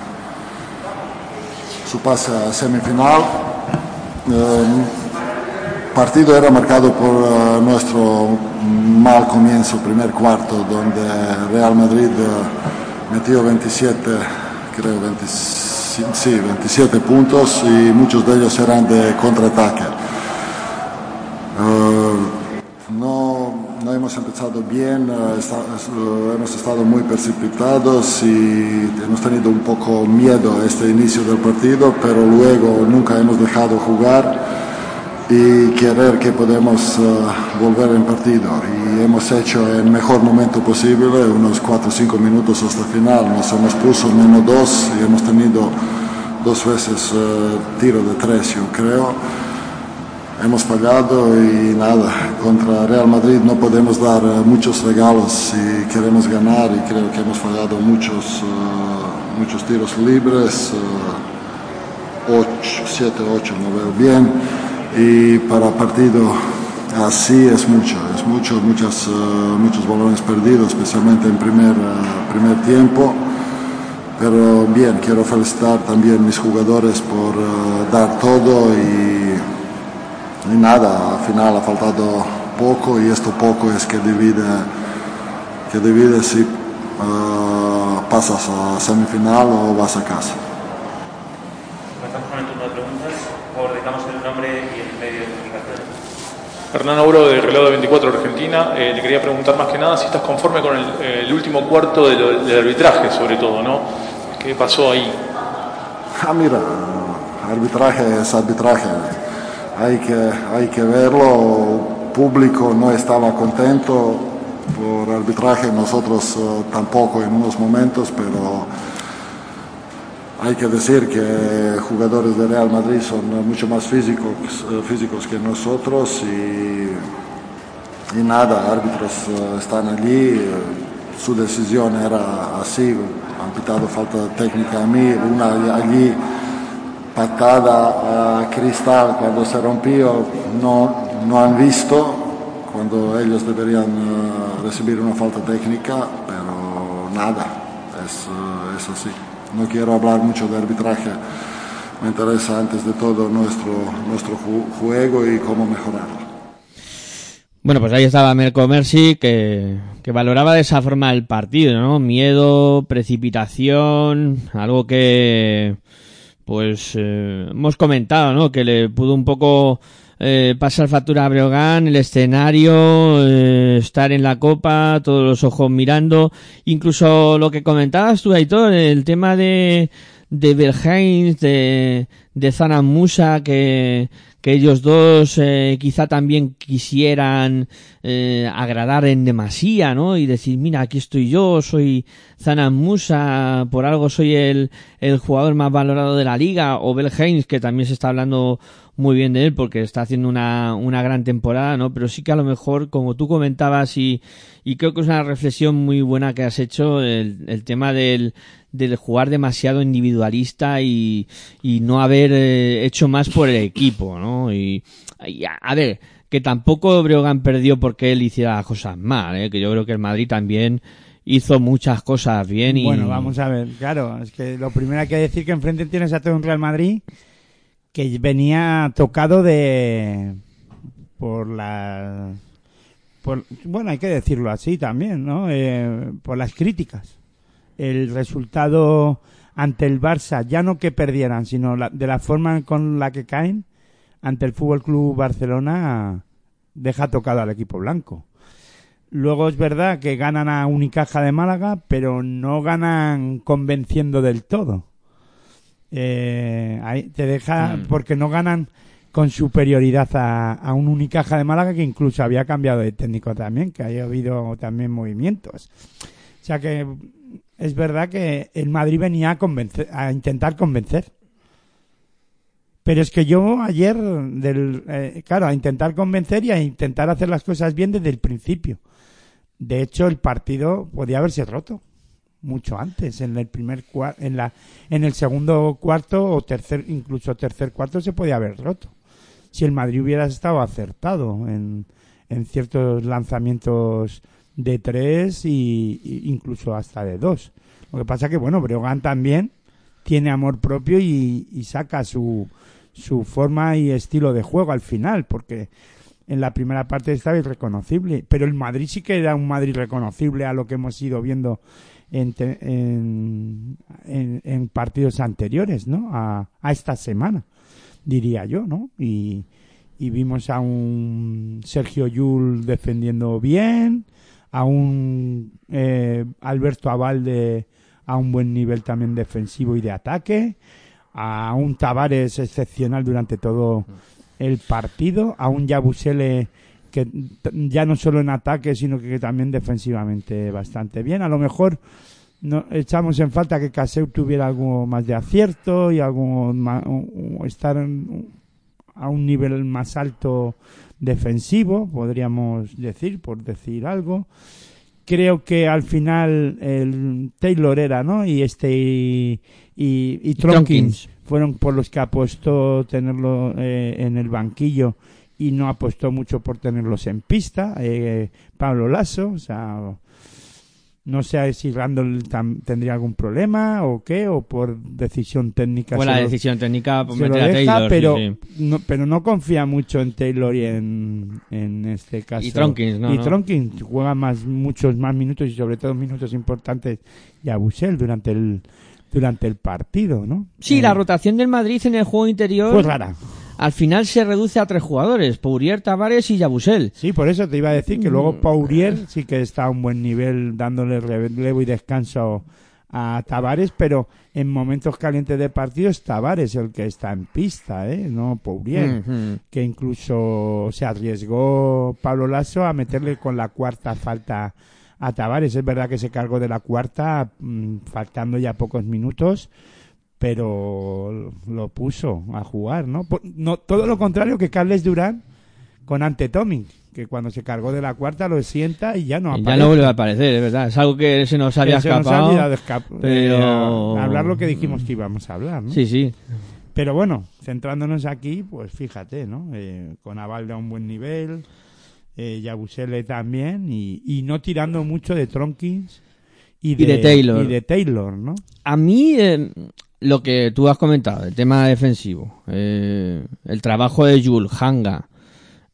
su pase a semifinal. Eh, partido era marcado por nuestro mal comienzo, primer cuarto, donde Real Madrid metió 27, creo 20 sí, 27 puntos y muchos de ellos eran de contraataque. Eh, no, no hemos empezado bien, eh, está- eh, hemos estado muy precipitados y hemos tenido un poco miedo a este inicio del partido, pero luego nunca hemos dejado jugar y querer que podemos eh, volver en partido. Y hemos hecho el mejor momento posible, unos 4 o 5 minutos hasta el final. Nos hemos puesto menos dos y hemos tenido dos veces eh, tiro de tres, yo creo. Hemos fallado y nada, contra Real Madrid no podemos dar eh, muchos regalos si queremos ganar y creo que hemos fallado muchos, muchos tiros libres, 7, 8, no veo bien y para partido así es mucho, es mucho, muchas, eh, muchos balones perdidos, especialmente en primer, eh, primer tiempo. Pero bien, quiero felicitar también a mis jugadores por eh, dar todo y, y nada, al final ha faltado poco y esto poco es que divide, que divide si pasas a semifinal o vas a casa. Comenzamos con el turno de preguntas. Por favor, dejamos el nombre y el medio de comunicación. Hernán Auro de Reloj de 24 Argentina, Eh, le quería preguntar más que nada si estás conforme con el, último cuarto del arbitraje, sobre todo, ¿no? ¿Qué pasó ahí? Ah, mira, arbitraje es arbitraje. Hay que, hay que verlo. Público no estaba contento por arbitraje, nosotros eh, tampoco en unos momentos, pero hay que decir que jugadores de Real Madrid son mucho más físicos, eh, físicos que nosotros y, y nada, árbitros eh, están allí. Su decisión era así, han pitado falta técnica a mí, una allí patada a Cristal cuando se rompió, no, no han visto cuando ellos deberían eh, recibir una falta técnica, pero nada, es, es así. No quiero hablar mucho de arbitraje, me interesa antes de todo nuestro, nuestro ju- juego y cómo mejorarlo. Bueno, pues ahí estaba Merco Mercy que, que valoraba de esa forma el partido, ¿no? Miedo, precipitación, algo que pues eh, hemos comentado, ¿no? Que le pudo un poco eh, pasar factura a Breogán, el escenario, eh, estar en la copa, todos los ojos mirando, incluso lo que comentabas tú, Aitor, el tema de de Berghains, de, de Zanan Musa, que, que ellos dos eh, quizá también quisieran eh, agradar en demasía, ¿no? Y decir, mira, aquí estoy yo, soy Zanan Musa, por algo soy el, el jugador más valorado de la liga, o Belhains, que también se está hablando muy bien de él porque está haciendo una, una gran temporada, ¿no? Pero sí que a lo mejor, como tú comentabas, y, y creo que es una reflexión muy buena que has hecho, el, el tema del, del jugar demasiado individualista y, y no haber eh, hecho más por el equipo, ¿no? Y, a, ver, que tampoco Breogán perdió porque él hiciera las cosas mal, ¿eh? que yo creo que el Madrid también hizo muchas cosas bien y Bueno, vamos a ver, claro, es que lo primero hay que decir que enfrente tienes a todo un Real Madrid que venía tocado de por la por, bueno, hay que decirlo así también, ¿no? Eh, por las críticas. El resultado ante el Barça, ya no que perdieran, sino la- de la forma con la que caen ante el Fútbol Club Barcelona deja tocado al equipo blanco. Luego es verdad que ganan a Unicaja de Málaga, pero no ganan convenciendo del todo. Eh, ahí te deja Mm. porque no ganan con superioridad a, a un Unicaja de Málaga que incluso había cambiado de técnico también, que haya habido también movimientos. O sea que es verdad que el Madrid venía a, convencer, a intentar convencer. Pero es que yo ayer, del, eh, claro, a intentar convencer y a intentar hacer las cosas bien desde el principio. De hecho, el partido podía haberse roto mucho antes, en el primer en la, en el segundo cuarto o tercer, incluso tercer cuarto se podía haber roto. Si el Madrid hubiera estado acertado en, en ciertos lanzamientos de tres y, incluso hasta de dos. Lo que pasa que bueno, Breogán también tiene amor propio y, saca su, su forma y estilo de juego al final, porque en la primera parte estaba irreconocible, pero el Madrid sí que era un Madrid reconocible a lo que hemos ido viendo en, en, en- en partidos anteriores, ¿no? A, a esta semana, diría yo, ¿no? Y, y vimos a un Sergio Yul defendiendo bien, a un eh, Alberto Abalde a un buen nivel también defensivo y de ataque, a un Tavares excepcional durante todo el partido, a un Yabusele que ya no solo en ataque, sino que también defensivamente bastante bien. A lo mejor no, echamos en falta que Caseu tuviera algo más de acierto y algo o estar a un nivel más alto defensivo, podríamos decir, por decir algo. Creo que al final el Taylor era, ¿no? Y este y, y, y Tronkins fueron por los que apostó tenerlo eh, en el banquillo y no apostó mucho por tenerlos en pista. Eh, Pablo Lasso, o sea, no sé si Randall tendría algún problema o qué, o por decisión técnica. Se la lo- decisión técnica por se lo deja, Taylor. pero, sí. No, pero no confía mucho en Taylor y en, en este caso. Y Tronkins, ¿no? Y ¿no? Tronkins juega más, muchos más minutos y sobre todo minutos importantes y a durante el, durante el partido, ¿no? Sí, Eh, la rotación del Madrid en el juego interior. Fue rara. Al final se reduce a tres jugadores: Pourier, Tavares y Yabusel. Sí, por eso te iba a decir que luego Mm. Pourier sí que está a un buen nivel dándole relevo y descanso a Tavares, pero en momentos calientes de partido es Tavares el que está en pista, ¿eh? No Pourier, que incluso se arriesgó Pablo Lasso a meterle con la cuarta falta a Tavares. Es verdad que se cargó de la cuarta mm, faltando ya pocos minutos, pero lo puso a jugar, ¿no? No todo lo contrario que Carles Durán con Ante Tomic, que cuando se cargó de la cuarta lo sienta y ya no aparece. ya no vuelve a aparecer, es verdad. Es algo que se nos había se nos ha escapado. olvidado escap- pero... eh, hablar lo que dijimos que íbamos a hablar, ¿no? Sí, sí. Pero bueno, centrándonos aquí, pues fíjate, ¿no? Eh, con Avalde a un buen nivel, eh, Yabusele también, y, y no tirando mucho de Tronkins y de, Y de Taylor. y de Taylor, ¿no? A mí, eh, lo que tú has comentado, el tema defensivo, eh, el trabajo de Jules, Hanga,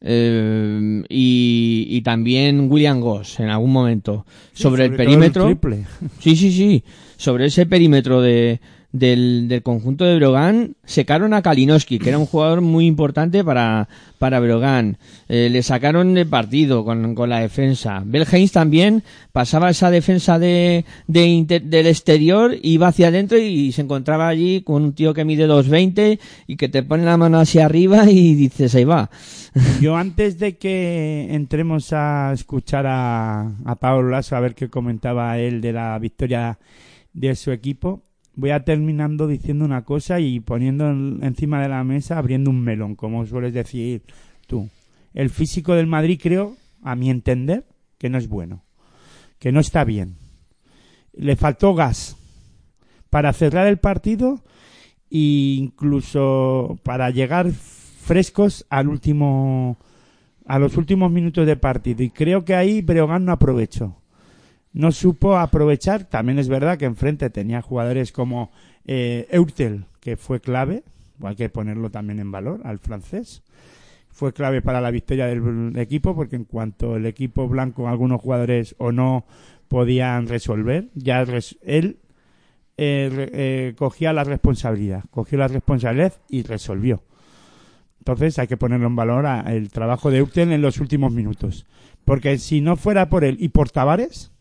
eh, y, y también William Goss en algún momento sobre, el sobre todo el perímetro. triple. Sí, sí, sí. Sobre ese perímetro de, del, del conjunto de Brogan, secaron a Kalinowski, que era un jugador muy importante para, para Brogan. Eh, le sacaron de partido con, con la defensa. Belheinz también pasaba esa defensa de, de del exterior, iba hacia adentro y se encontraba allí con un tío que mide 2.20 y que te pone la mano hacia arriba y dices, ahí va. Yo antes de que entremos a escuchar a, a Pablo Lasso a ver qué comentaba él de la victoria de su equipo, voy a terminando diciendo una cosa y poniendo en- encima de la mesa, abriendo un melón, como sueles decir tú. El físico del Madrid creo, a mi entender, que no es bueno, que no está bien. Le faltó gas para cerrar el partido e incluso para llegar frescos al último a los últimos minutos de partido y creo que ahí Breogán no aprovechó no supo aprovechar. También es verdad que enfrente tenía jugadores como eh, Eurtel que fue clave. Hay que ponerlo también en valor al francés. Fue clave para la victoria del equipo porque en cuanto el equipo blanco algunos jugadores o no podían resolver ya él eh, eh, cogía la responsabilidad cogió la responsabilidad y resolvió. Entonces hay que ponerlo en valor a- el trabajo de Upton en los últimos minutos. Porque si no fuera por él y por Tavares,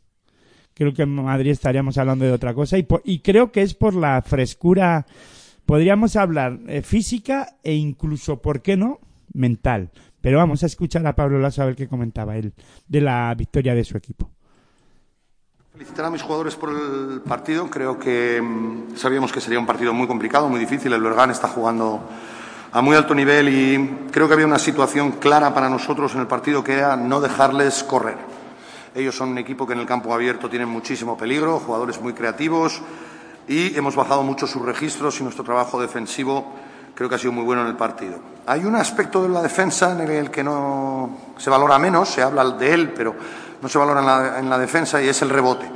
creo que en Madrid estaríamos hablando de otra cosa. Y, creo que es por la frescura, podríamos hablar eh, física e incluso, ¿por qué no?, mental. Pero vamos a escuchar a Pablo Lasso a ver qué comentaba él de la victoria de su equipo. Felicitar a mis jugadores por el partido. Creo que mm, sabíamos que sería un partido muy complicado, muy difícil. El Bergán está jugando a muy alto nivel y creo que había una situación clara para nosotros en el partido que era no dejarles correr. Ellos son un equipo que en el campo abierto tienen muchísimo peligro, jugadores muy creativos y hemos bajado mucho sus registros y nuestro trabajo defensivo creo que ha sido muy bueno en el partido. Hay un aspecto de la defensa en el que no se valora menos, se habla de él, pero no se valora en la, en la defensa y es el rebote.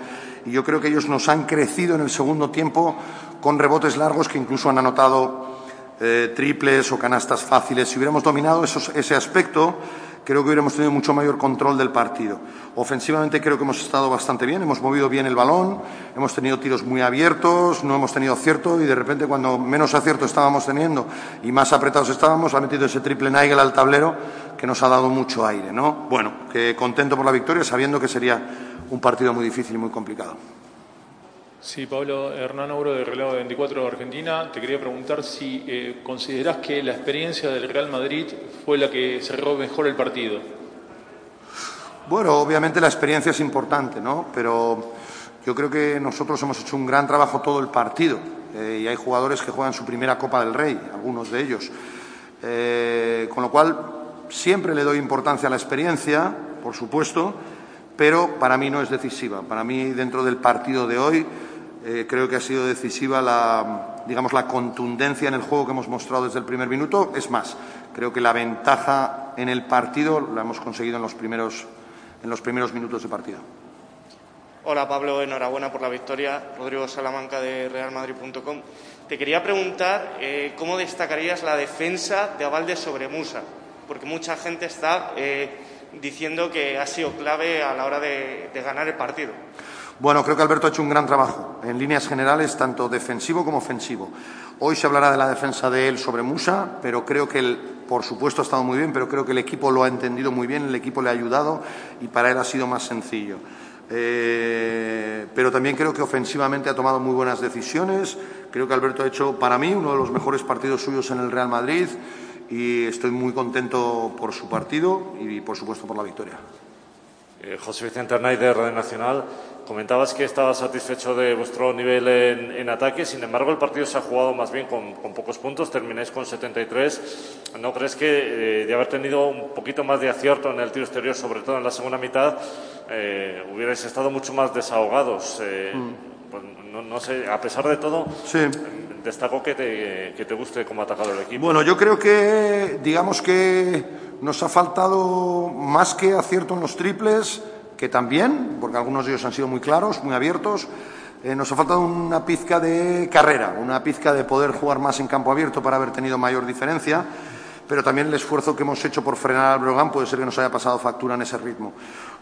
Y yo creo que ellos nos han crecido en el segundo tiempo con rebotes largos que incluso han anotado eh, triples o canastas fáciles. Si hubiéramos dominado ese aspecto, creo que hubiéramos tenido mucho mayor control del partido. Ofensivamente creo que hemos estado bastante bien, hemos movido bien el balón, hemos tenido tiros muy abiertos, no hemos tenido acierto y de repente cuando menos acierto estábamos teniendo y más apretados estábamos, ha metido ese triple Nigel al tablero que nos ha dado mucho aire, ¿no? Bueno, que contento por la victoria sabiendo que sería un partido muy difícil y muy complicado. Sí, Pablo, Hernán Ouro de Reloj 24 de Argentina. Te quería preguntar si eh, considerás que la experiencia del Real Madrid fue la que cerró mejor el partido. Bueno, obviamente la experiencia es importante, ¿no? Pero yo creo que nosotros hemos hecho un gran trabajo todo el partido eh, y hay jugadores que juegan su primera Copa del Rey, algunos de ellos. Eh, con lo cual, siempre le doy importancia a la experiencia, por supuesto, pero para mí no es decisiva. Para mí, dentro del partido de hoy, eh, creo que ha sido decisiva la, digamos, la contundencia en el juego que hemos mostrado desde el primer minuto. Es más, creo que la ventaja en el partido la hemos conseguido en los primeros, en los primeros minutos de partido. Hola Pablo, enhorabuena por la victoria. Rodrigo Salamanca de realmadrid.com. Te quería preguntar eh, cómo destacarías la defensa de Avalde sobre Musa, porque mucha gente está eh, diciendo que ha sido clave a la hora de, de ganar el partido. Bueno, creo que Alberto ha hecho un gran trabajo, en líneas generales, tanto defensivo como ofensivo. Hoy se hablará de la defensa de él sobre Musa, pero creo que él, por supuesto, ha estado muy bien, pero creo que el equipo lo ha entendido muy bien, el equipo le ha ayudado y para él ha sido más sencillo. Eh, pero también creo que ofensivamente ha tomado muy buenas decisiones. Creo que Alberto ha hecho, para mí, uno de los mejores partidos suyos en el Real Madrid y estoy muy contento por su partido y, por supuesto, por la victoria. Eh, José Vicente Arnaiz de Radio Nacional, comentabas que estabas satisfecho de vuestro nivel en, en ataque, sin embargo el partido se ha jugado más bien con, con pocos puntos, termináis con 73. ¿No crees que eh, de haber tenido un poquito más de acierto en el tiro exterior, sobre todo en la segunda mitad, eh, hubierais estado mucho más desahogados? Eh, pues, no, no sé, a pesar de todo, destaco que te, que te guste cómo ha atacado el equipo. Bueno, yo creo que, digamos que nos ha faltado más que acierto en los triples, que también, porque algunos de ellos han sido muy claros, muy abiertos. eh, nos ha faltado una pizca de carrera, una pizca de poder jugar más en campo abierto para haber tenido mayor diferencia, pero también el esfuerzo que hemos hecho por frenar al Brogan puede ser que nos haya pasado factura en ese ritmo.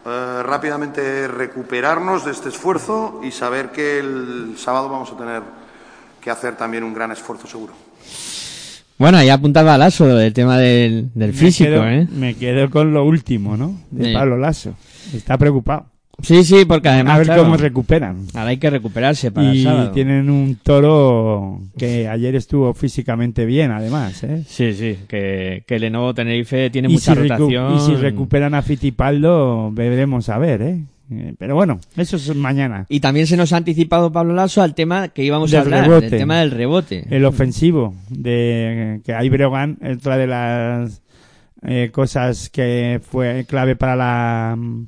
Eh, rápidamente recuperarnos de este esfuerzo y saber que el sábado vamos a tener que hacer también un gran esfuerzo seguro. Bueno, ahí apuntaba Lasso el tema del, del Me físico, quedo- ¿eh? Me quedo con lo último, ¿no? De Sí. Pablo Lasso. Está preocupado. Sí, sí, porque además. A ver claro, cómo recuperan. Ahora hay que recuperarse para el Y sábado. tienen un toro que ayer estuvo físicamente bien, además, ¿eh? Sí, sí, que, que Lenovo Tenerife tiene mucha si rotación. y si recuperan a Fittipaldo, veremos a ver, ¿eh? Eh, Pero bueno, eso es mañana. Y también se nos ha anticipado Pablo Lasso al tema que íbamos a hablar, rebote. del tema del rebote. El ofensivo, de que hay Breogán, es otra de las eh, cosas que fue clave para la mm,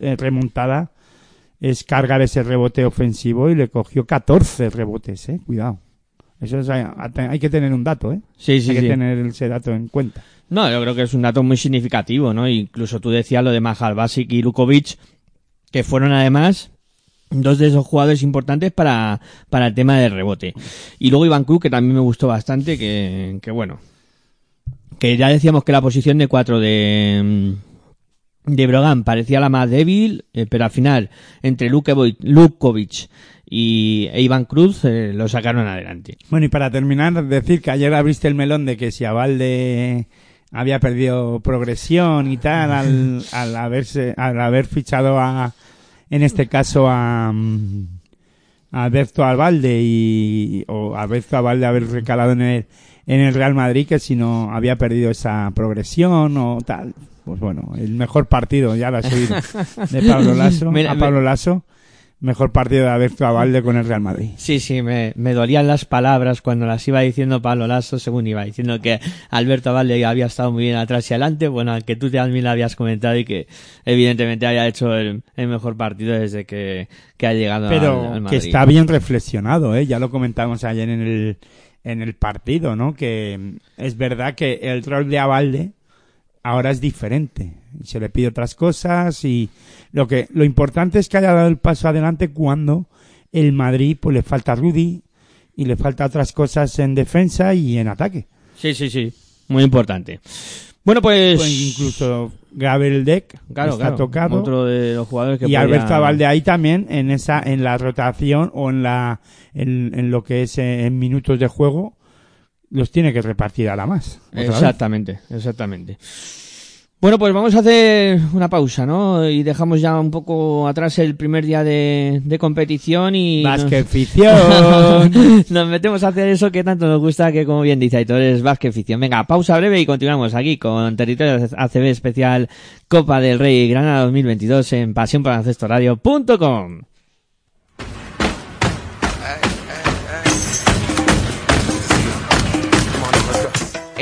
eh, remontada, es cargar ese rebote ofensivo y le cogió 14 rebotes, ¿eh? Cuidado. Eso es, hay, hay que tener un dato, ¿eh? Sí, sí, Hay que sí. tener ese dato en cuenta. No, yo creo que es un dato muy significativo, ¿no? Incluso tú decías lo de Mahal Basic y Lukovic, que fueron además dos de esos jugadores importantes para, para el tema del rebote. Y luego Iván Cruz, que también me gustó bastante, que, que bueno, que ya decíamos que la posición de cuatro de, mm, de Brogan parecía la más débil, eh, pero al final, entre Lukovic, y e Iván Cruz, eh, lo sacaron adelante. Bueno, y para terminar, decir que ayer abriste el melón de que si a Valde había perdido progresión y tal al, al haberse al haber fichado a en este caso a, mm, a Alberto Albalde y o Alberto Albalde haber recalado en el en el Real Madrid que si no había perdido esa progresión o tal pues bueno el mejor partido ya lo has oído de Pablo Lasso a Pablo Lasso mejor partido de Alberto Albalde con el Real Madrid Sí, sí, me, me dolían las palabras cuando las iba diciendo Pablo Lasso, según iba diciendo que Alberto Valde había estado muy bien atrás y adelante, bueno, que tú también lo habías comentado y que evidentemente había hecho el, el mejor partido desde que, que ha llegado pero al, al que Madrid. está bien reflexionado, ¿eh? Ya lo comentamos ayer en el, en el partido, ¿no? Que es verdad que el rol de Avalde ahora es diferente. Y se le pide otras cosas y lo que, lo importante es que haya dado el paso adelante cuando el Madrid, pues le falta Rudy y le falta otras cosas en defensa y en ataque. Sí, sí, sí, muy importante. Bueno, pues... Pues incluso Gabriel Deck Claro, está claro, tocado. otro de los jugadores que y podía- Alberto Abalde ahí también en esa en la rotación o en la en, en lo que es eh, en minutos de juego los tiene que repartir a la más vez. Exactamente, exactamente. Bueno, pues vamos a hacer una pausa, ¿no? Y dejamos ya un poco atrás el primer día de, de competición y... nos- Basquetficción. nos metemos a hacer eso que tanto nos gusta, que como bien dice Aitor, es basquetficción. Venga, pausa breve y continuamos aquí con Territorio ACB especial Copa del Rey Granada 2022 en pasiónporbaloncestoradio.com.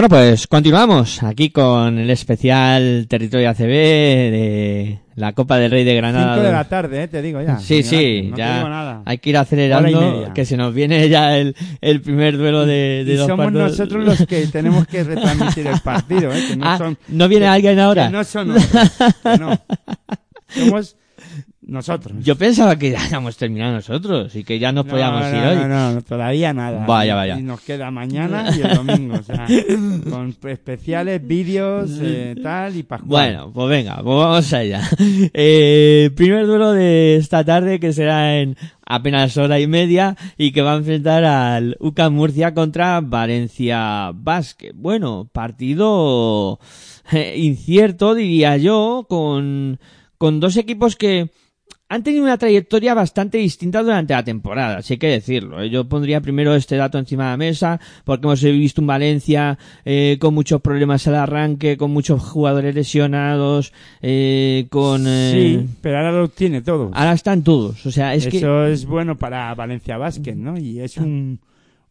Bueno, pues continuamos aquí con el especial Territorio ACB de la Copa del Rey de Granada. 5 de la tarde, eh, te digo ya. Sí, sí, no te ya digo nada. hay que ir acelerando, que se nos viene ya el, el primer duelo de, de y dos somos nosotros los que tenemos que retransmitir el partido, ¿eh? Que no Ah, son, ¿no viene que- alguien ahora? Que no son otros, que no. Somos Nosotros. Yo pensaba que ya habíamos terminado nosotros y que ya nos No, podíamos no, ir no, hoy. No, no, todavía nada. Vaya, vaya. Y nos queda mañana y el domingo, o sea, con especiales, vídeos, eh, tal y Pascual. Bueno, pues venga, pues vamos allá. Eh, primer duelo de esta tarde que será en apenas hora y media y que va a enfrentar al UCAM Murcia contra Valencia Basket. Bueno, partido eh, incierto diría yo con, con dos equipos que han tenido una trayectoria bastante distinta durante la temporada, así hay que decirlo. ¿eh? Yo pondría primero este dato encima de la mesa, porque hemos visto un Valencia eh, con muchos problemas al arranque, con muchos jugadores lesionados, eh, con... eh, Sí, pero ahora lo tiene todo. Ahora están todos, o sea, es que... Eso es bueno para Valencia Basket, ¿no? Y es un,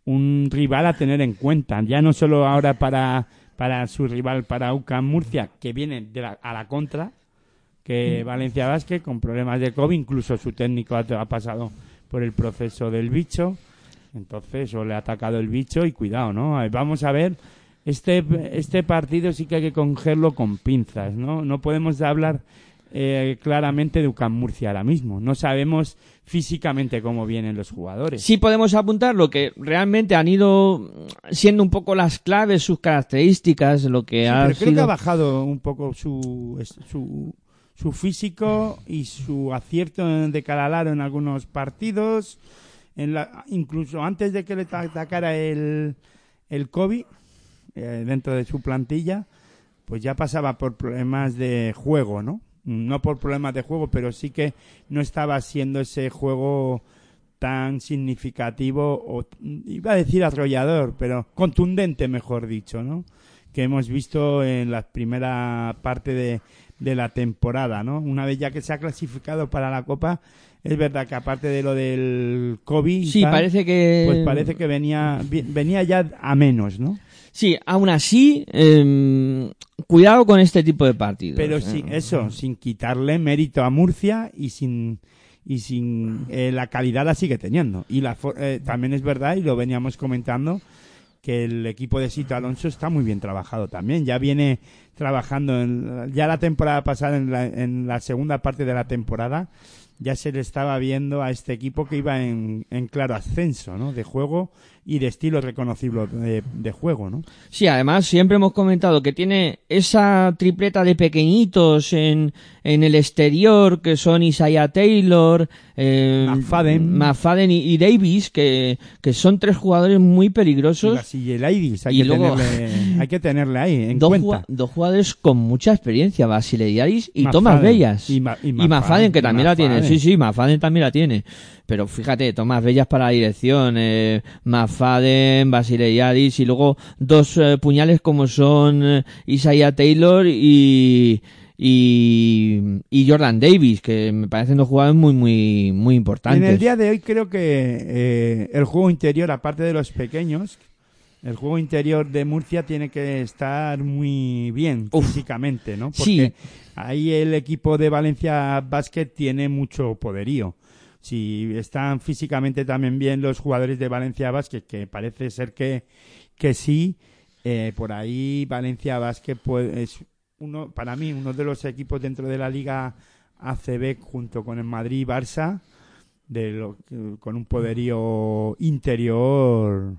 un rival a tener en cuenta. Ya no solo ahora para, para su rival, para UCAM Murcia, que viene de la- a la contra, que Valencia Basket con problemas de COVID, incluso su técnico ha, ha pasado por el proceso del bicho. Entonces, o le ha atacado el bicho y cuidado, ¿no? Vamos a ver, este, este partido sí que hay que cogerlo con pinzas, ¿no? No podemos hablar eh, claramente de UCAM Murcia ahora mismo. No sabemos físicamente cómo vienen los jugadores. Sí podemos apuntar lo que realmente han ido siendo un poco las claves, sus características, lo que Sí, ha pero creo que ha bajado un poco su, su físico y su acierto de cara al aro en algunos partidos. En la, incluso antes de que le ta- atacara el, el COVID eh, dentro de su plantilla, pues ya pasaba por problemas de juego, ¿no? No por problemas de juego, pero sí que no estaba siendo ese juego tan significativo o iba a decir arrollador, pero contundente, mejor dicho, ¿no? Que hemos visto en la primera parte de, de la temporada, ¿no? Una vez ya que se ha clasificado para la Copa, es verdad que aparte de lo del COVID, Sí, tal, parece que- pues parece que venía venía ya a menos, ¿no? Sí, aún así, em, cuidado con este tipo de partidos. Pero ¿eh? sí, eso, sin quitarle mérito a Murcia y sin y sin eh, la calidad la sigue teniendo. Y la eh, también es verdad, y lo veníamos comentando, que el equipo de Sito Alonso está muy bien trabajado también. Ya viene trabajando, en, ya la temporada pasada, en la, en la segunda parte de la temporada, ya se le estaba viendo a este equipo que iba en, en claro ascenso, ¿no? De juego y de estilo reconocible de, juego, ¿no? Sí, además siempre hemos comentado que tiene esa tripleta de pequeñitos en, en el exterior que son Isaiah Taylor, eh, McFadden. McFadden y, y Davis, que, que son tres jugadores muy peligrosos. Y hay, Y que luego- tenerle, hay que tenerle ahí en dos, cuenta. dos jugadores con mucha experiencia, Basileiadis y. Thomas Bellas. Y Ma- y y McFadden, McFadden, que también la tiene. Sí, sí, McFadden también la tiene. Pero fíjate, Tomás Bellas para la dirección, eh, McFadden, Basileiadis y luego dos eh, puñales como son eh, Isaiah Taylor y, y, y Jordan Davis, que me parecen dos jugadores muy, muy, muy importantes. En el día de hoy creo que eh, el juego interior, aparte de los pequeños, el juego interior de Murcia tiene que estar muy bien físicamente, ¿no? Porque Sí. ahí el equipo de Valencia Basket tiene mucho poderío. Si están físicamente también bien los jugadores de Valencia Basket, que parece ser que, que sí, eh, por ahí Valencia Basket pues, es uno, para mí uno de los equipos dentro de la liga ACB junto con el Madrid y Barça de lo- con un poderío interior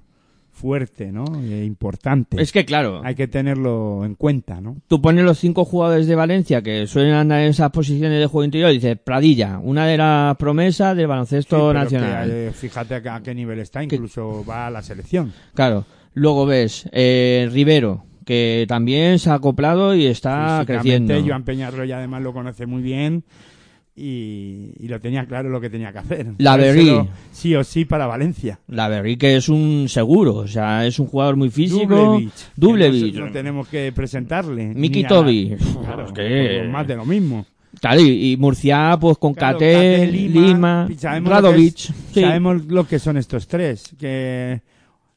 fuerte, ¿no? E importante. Es que claro. Hay que tenerlo en cuenta, ¿no? Tú pones los cinco jugadores de Valencia que suelen andar en esas posiciones de juego interior y dices, Pradilla, una de las promesas del Sí, baloncesto pero nacional. que, eh, fíjate a, a qué nivel está, incluso va a la selección. Claro. Luego ves eh, Rivero, que también se ha acoplado y está creciendo. Joan Peñarroya además lo conoce muy bien y, y lo tenía claro lo que tenía que hacer. La Berry. Sí o sí para Valencia. La Berry que es un seguro, o sea, es un jugador muy físico. Dublevich. No, no tenemos que presentarle. Miki Tobi. Claro, Es que- más de lo mismo. Claro, y, y Murcia, pues con Claro, Cate, Cate, Lima, y sabemos. Lo que es- sí. Sabemos lo que son estos tres, que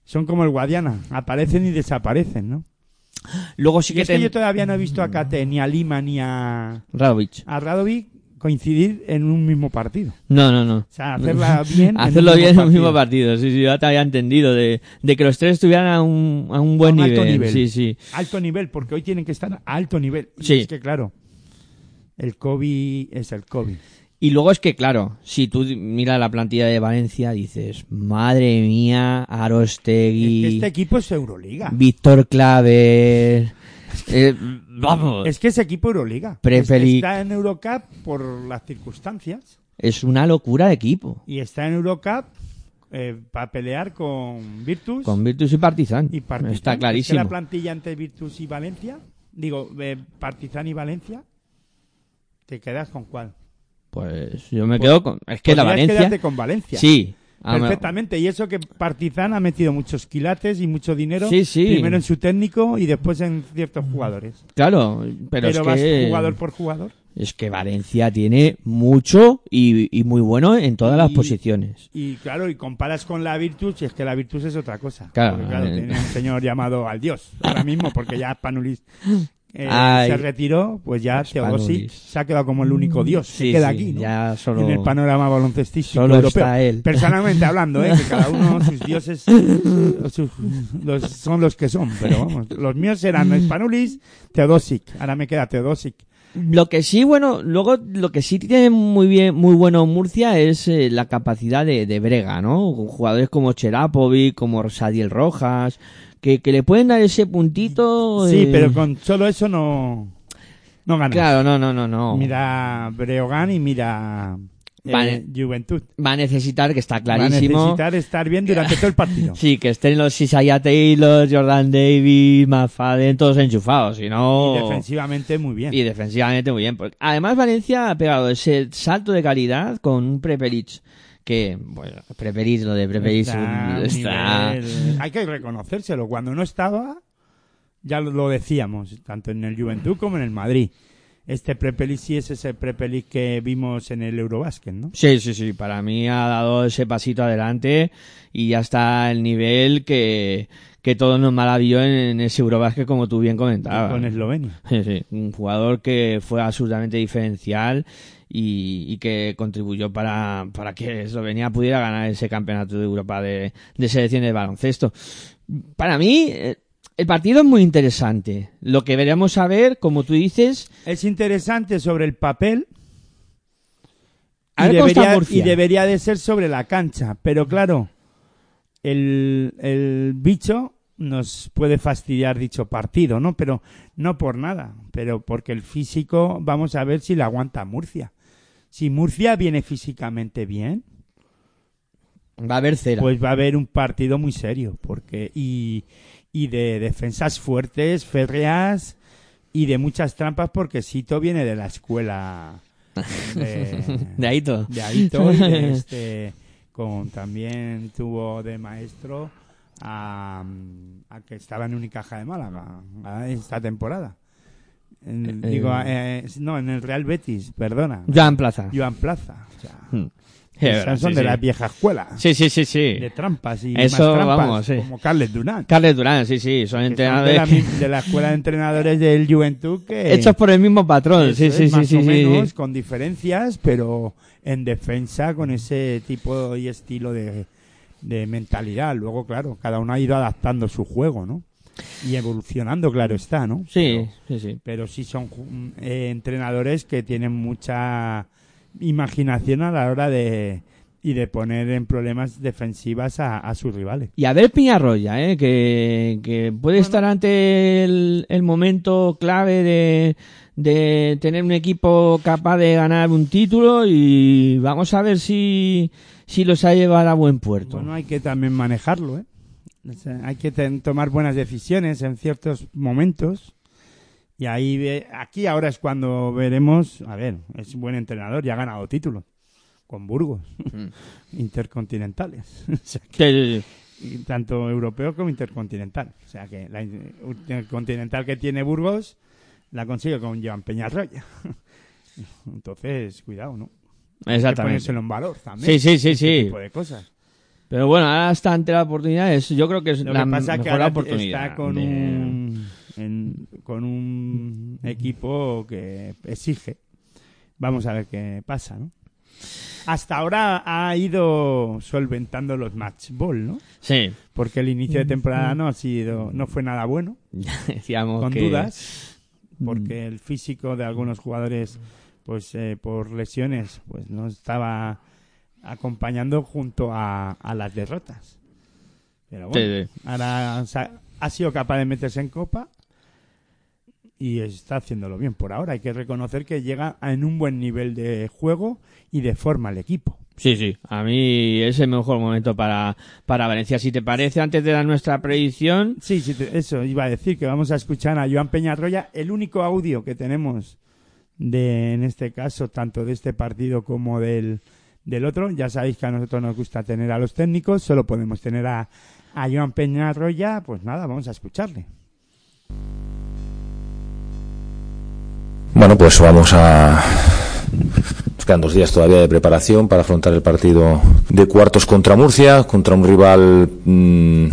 son como el Guadiana, aparecen y desaparecen, ¿no? Luego sí Y que es que ten- yo todavía no he visto a Cate, ni a Lima, ni a, Radovic. a Radovic coincidir en un mismo partido. No, no, no. O sea, hacerla bien en Hacerlo un bien en un mismo partido. Sí, sí, ya te había entendido. De, de que los tres estuvieran a un, a un buen A un nivel. alto nivel. Sí, sí. Alto nivel, porque hoy tienen que estar a alto nivel. Y Sí. Es que claro, el COVID es el COVID. Y luego es que, claro, si tú miras la plantilla de Valencia, dices, madre mía, Arostegui, Es que este equipo es Euroliga. Víctor Claver, eh, vamos, Es que es equipo Euroliga. Prefeli- Está en Eurocup por las circunstancias es una locura de equipo. y está en Eurocup para pelear con Virtus Con Virtus y Partizan. y Partizan. Está Es que clarísimo. la plantilla entre Virtus y Valencia, digo, eh, Partizan y Valencia, ¿te quedas con cuál? Pues yo me quedo con... Es que la Podrías Valencia... quedarte con Valencia. Sí. Ah, me- Perfectamente, y eso que Partizan ha metido muchos quilates y mucho dinero, Sí, sí. primero en su técnico y después en ciertos jugadores. Claro, pero, es vas que... jugador por jugador. Es que Valencia tiene mucho y, y muy bueno en todas las posiciones. Y claro, y comparas con la Virtus, y es que la Virtus es otra cosa. Claro, Porque, claro, eh. tiene un señor llamado al Dios, ahora mismo, porque ya Panulis eh, se retiró, pues ya Teodosic se ha quedado como el único Dios Sí, que queda sí, aquí, ¿no? ya solo- En el panorama baloncestístico solo europeo. está él. Personalmente hablando, ¿eh? Que cada uno, sus dioses, sus- los- son los que son, pero vamos, los míos eran Spanulis, Teodosic, ahora me queda Teodosic. Lo que sí, bueno, luego lo que sí tiene muy bien, muy bueno Murcia es eh, la capacidad de, de brega, ¿no? Jugadores como Cherapovic, como Sadiel Rojas, que, que le pueden dar ese puntito. Sí, eh, pero con solo eso no, no ganas. Claro, no, no, no, no. Mira Breogán y mira eh, Vale. Juventud. Va a necesitar, que está Va a clarísimo. necesitar estar bien durante todo el partido. Sí, que estén los Isaiah Taylor, Jordan Davis, Mafaden, todos enchufados, si no... Y defensivamente muy bien. Y defensivamente muy bien. porque Además, Valencia ha pegado ese salto de calidad con un Prepelic que, bueno, Prepelic, lo de Prepelic Está un está... Hay que reconocérselo. Cuando no estaba, ya lo, decíamos, tanto en el Juventud como en el Madrid. Este Prepelic sí es ese Prepelic que vimos en el Eurobasket, ¿no? Sí, sí, sí, para mí ha dado ese pasito adelante y ya está el nivel que, que todo nos maravilló en, en ese Eurobasket, como tú bien comentabas. Con Eslovenia. Sí, sí, un jugador que fue absolutamente diferencial y, y que contribuyó para, para que Eslovenia pudiera ganar ese campeonato de Europa de, de selección de baloncesto. Para mí, eh, el partido es muy interesante. Lo que veremos a ver, como tú dices, Es interesante sobre el papel y debería, y debería de ser sobre la cancha. Pero claro, el, el bicho nos puede fastidiar dicho partido, ¿no? Pero no por nada, pero porque el físico, vamos a ver si le aguanta Murcia. Si Murcia viene físicamente bien, va a haber cera. pues va a haber un partido muy serio, porque y, y de defensas fuertes, férreas y de muchas trampas, porque Sito viene de la escuela de, De Aito. de Aito y de este, con también tuvo de maestro a, a que estaba en Unicaja de Málaga a esta temporada. En- Eh, digo, eh, no, en el Real Betis, perdona. Joan Plaza. Joan Plaza. o sea, Hmm. son Sí, de sí. la vieja escuela. Sí, sí, sí, sí. De trampas y Eso, más trampas, vamos, sí. como Carles Durán. Carles Durán, sí, sí, son son de, entrenadores la, que- de la escuela de entrenadores del Juventud que hechos por el mismo patrón. Eso Sí, es, sí, sí, más sí, o menos, con diferencias, pero en defensa con ese tipo y estilo de, de mentalidad. Luego, claro, cada uno ha ido adaptando su juego, ¿no? Y evolucionando, claro está, ¿no? Sí, sí, sí. Pero sí son ju- eh, entrenadores que tienen mucha imaginación a la hora de y de poner en problemas defensivas a, a sus rivales. Y a ver Piñarroya, ¿eh? que, que puede estar ante el, el momento clave de, de tener un equipo capaz de ganar un título y vamos a ver si, si los ha llevado a buen puerto. Bueno, hay que también manejarlo, ¿eh? O sea, hay que ten- tomar buenas decisiones en ciertos momentos. Y ahí, ve- aquí ahora es cuando veremos, a ver, es un buen entrenador y ha ganado títulos con Burgos, intercontinentales. O sea que- Sí, sí, y tanto europeo como intercontinental. O sea que la in- intercontinental que tiene Burgos la consigue con Joan Peñarroya. Entonces, cuidado, ¿no? Hay que Exactamente. ponérselo en valor también. Sí, sí, sí, sí. tipo de cosas. Pero bueno, ahora está ante la oportunidad, es, yo creo que es Lo la que pasa mejor que ahora oportunidad. está con de- un en- con un equipo que exige. Vamos a ver qué pasa, ¿no? Hasta ahora ha ido solventando los match ball, ¿no? Sí. Porque el inicio de temporada no ha sido, no fue nada bueno. Decíamos con que- dudas, porque el físico de algunos jugadores pues eh, por lesiones, pues no estaba acompañando junto a, a las derrotas. Pero bueno, Sí, sí. ahora ha, ha sido capaz de meterse en Copa y está haciéndolo bien por ahora. Hay que reconocer que llega en un buen nivel de juego y de forma al equipo. Sí, sí, a mí es el mejor momento para, para Valencia. Si te parece, antes de dar nuestra predicción, Sí, sí, eso iba a decir que vamos a escuchar a Joan Peñarroya, el único audio que tenemos de, en este caso, tanto de este partido como del, del otro. Ya sabéis que a nosotros nos gusta tener a los técnicos, solo podemos tener a, a Joan Peñarroya, pues nada, vamos a escucharle. Bueno, pues vamos a. Nos quedan dos días todavía de preparación para afrontar el partido de cuartos contra Murcia, contra un rival mm,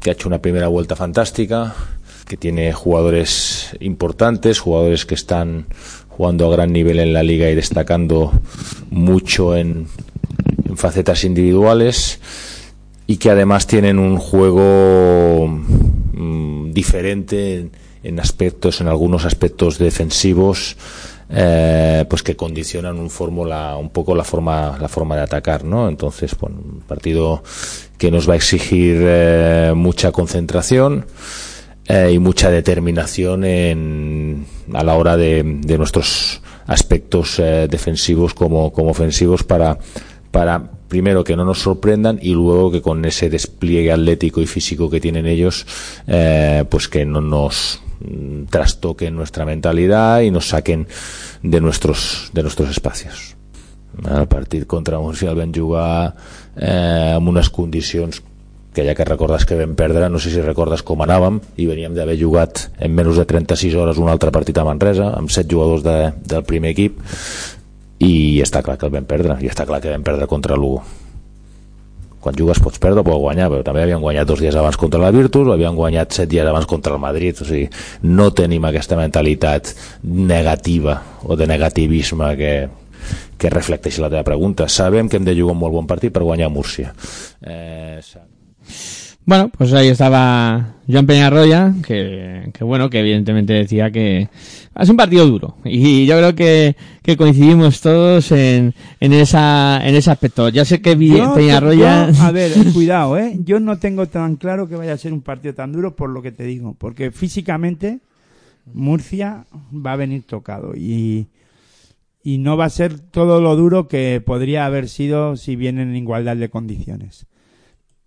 que ha hecho una primera vuelta fantástica, que tiene jugadores importantes, jugadores que están jugando a gran nivel en la liga y destacando mucho en, facetas individuales y que además tienen un juego mm, diferente en, en aspectos, en algunos aspectos defensivos, eh, pues que condicionan un fórmula, un poco la forma, la forma de atacar, ¿no? Entonces, bueno, un partido que nos va a exigir eh, mucha concentración eh, y mucha determinación en, a la hora de, de nuestros aspectos eh, defensivos como, como ofensivos para, para primero que no nos sorprendan y luego que con ese despliegue atlético y físico que tienen ellos eh, pues que no nos mm, trastoquen nuestra mentalidad y nos saquen de nuestros de nuestros espacios. El partit contra Murcia el vam jugar eh, que ja que recordes que vam perdre, no sé si recordes com anàvem, i veníem d'haver jugat en menys de 36 hores un altre partit a Manresa, amb 7 jugadors de, del primer equip, i està clar que el vam perdre, i està clar que vam perdre contra l'1 quan jugues pots perdre o pots guanyar, però també havien guanyat dos dies abans contra la Virtus, o havien guanyat set dies abans contra el Madrid, o sigui, no tenim aquesta mentalitat negativa o de negativisme que, que reflecteixi la teva pregunta. Sabem que hem de jugar un molt bon partit per guanyar a Múrcia. Eh, Bueno, pues ahí estaba Joan Peñarroya, que, que bueno, que evidentemente decía que es un partido duro. Y yo creo que, que coincidimos todos en, en esa, en ese aspecto. Ya sé que Yo- Peñarroya... yo- a ver, cuidado, ¿eh? Yo no tengo tan claro que vaya a ser un partido tan duro por lo que te digo. Porque físicamente Murcia va a venir tocado. Y, y no va a ser todo lo duro que podría haber sido si vienen en igualdad de condiciones.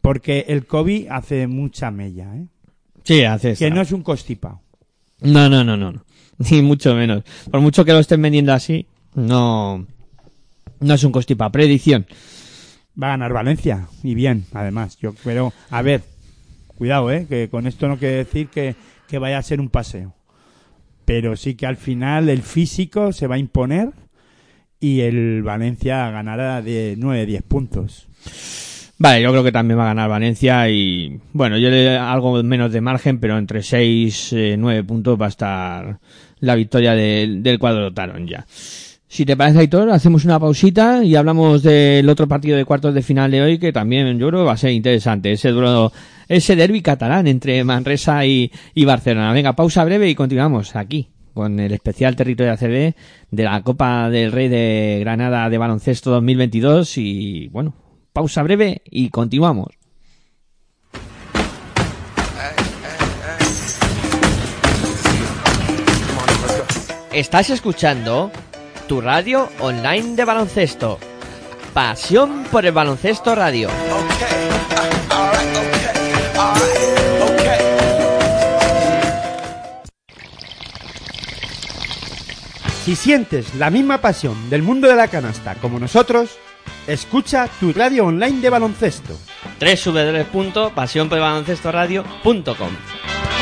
Porque el COVID hace mucha mella, ¿eh? Sí, hace Que esa. no es un constipado. No, no, no, no, no. Ni mucho menos. Por mucho que lo estén vendiendo así, no, no es un costipa. Predicción. Va a ganar Valencia. Y bien, además. Yo pero a ver, cuidado, ¿eh? Que con esto no quiere decir que, que vaya a ser un paseo. Pero sí que al final el físico se va a imponer y el Valencia ganará de 9-10 puntos. Vale, yo creo que también va a ganar Valencia y bueno, yo le algo menos de margen, pero entre 6 eh, 9 puntos va a estar la victoria del, del cuadro Taron ya. Si te parece, Aitor, hacemos una pausita y hablamos del otro partido de cuartos de final de hoy que también yo creo va a ser interesante. Ese duelo, ese derby catalán entre Manresa y, y Barcelona. Venga, pausa breve y continuamos aquí con el especial territorio ACB de la Copa del Rey de Granada de baloncesto 2022 y bueno, pausa breve y continuamos. Estás escuchando tu radio online de baloncesto. Pasión por el baloncesto radio. Si sientes la misma pasión del mundo de la canasta como nosotros, escucha tu radio online de baloncesto. www.pasionporelbaloncestoradio.com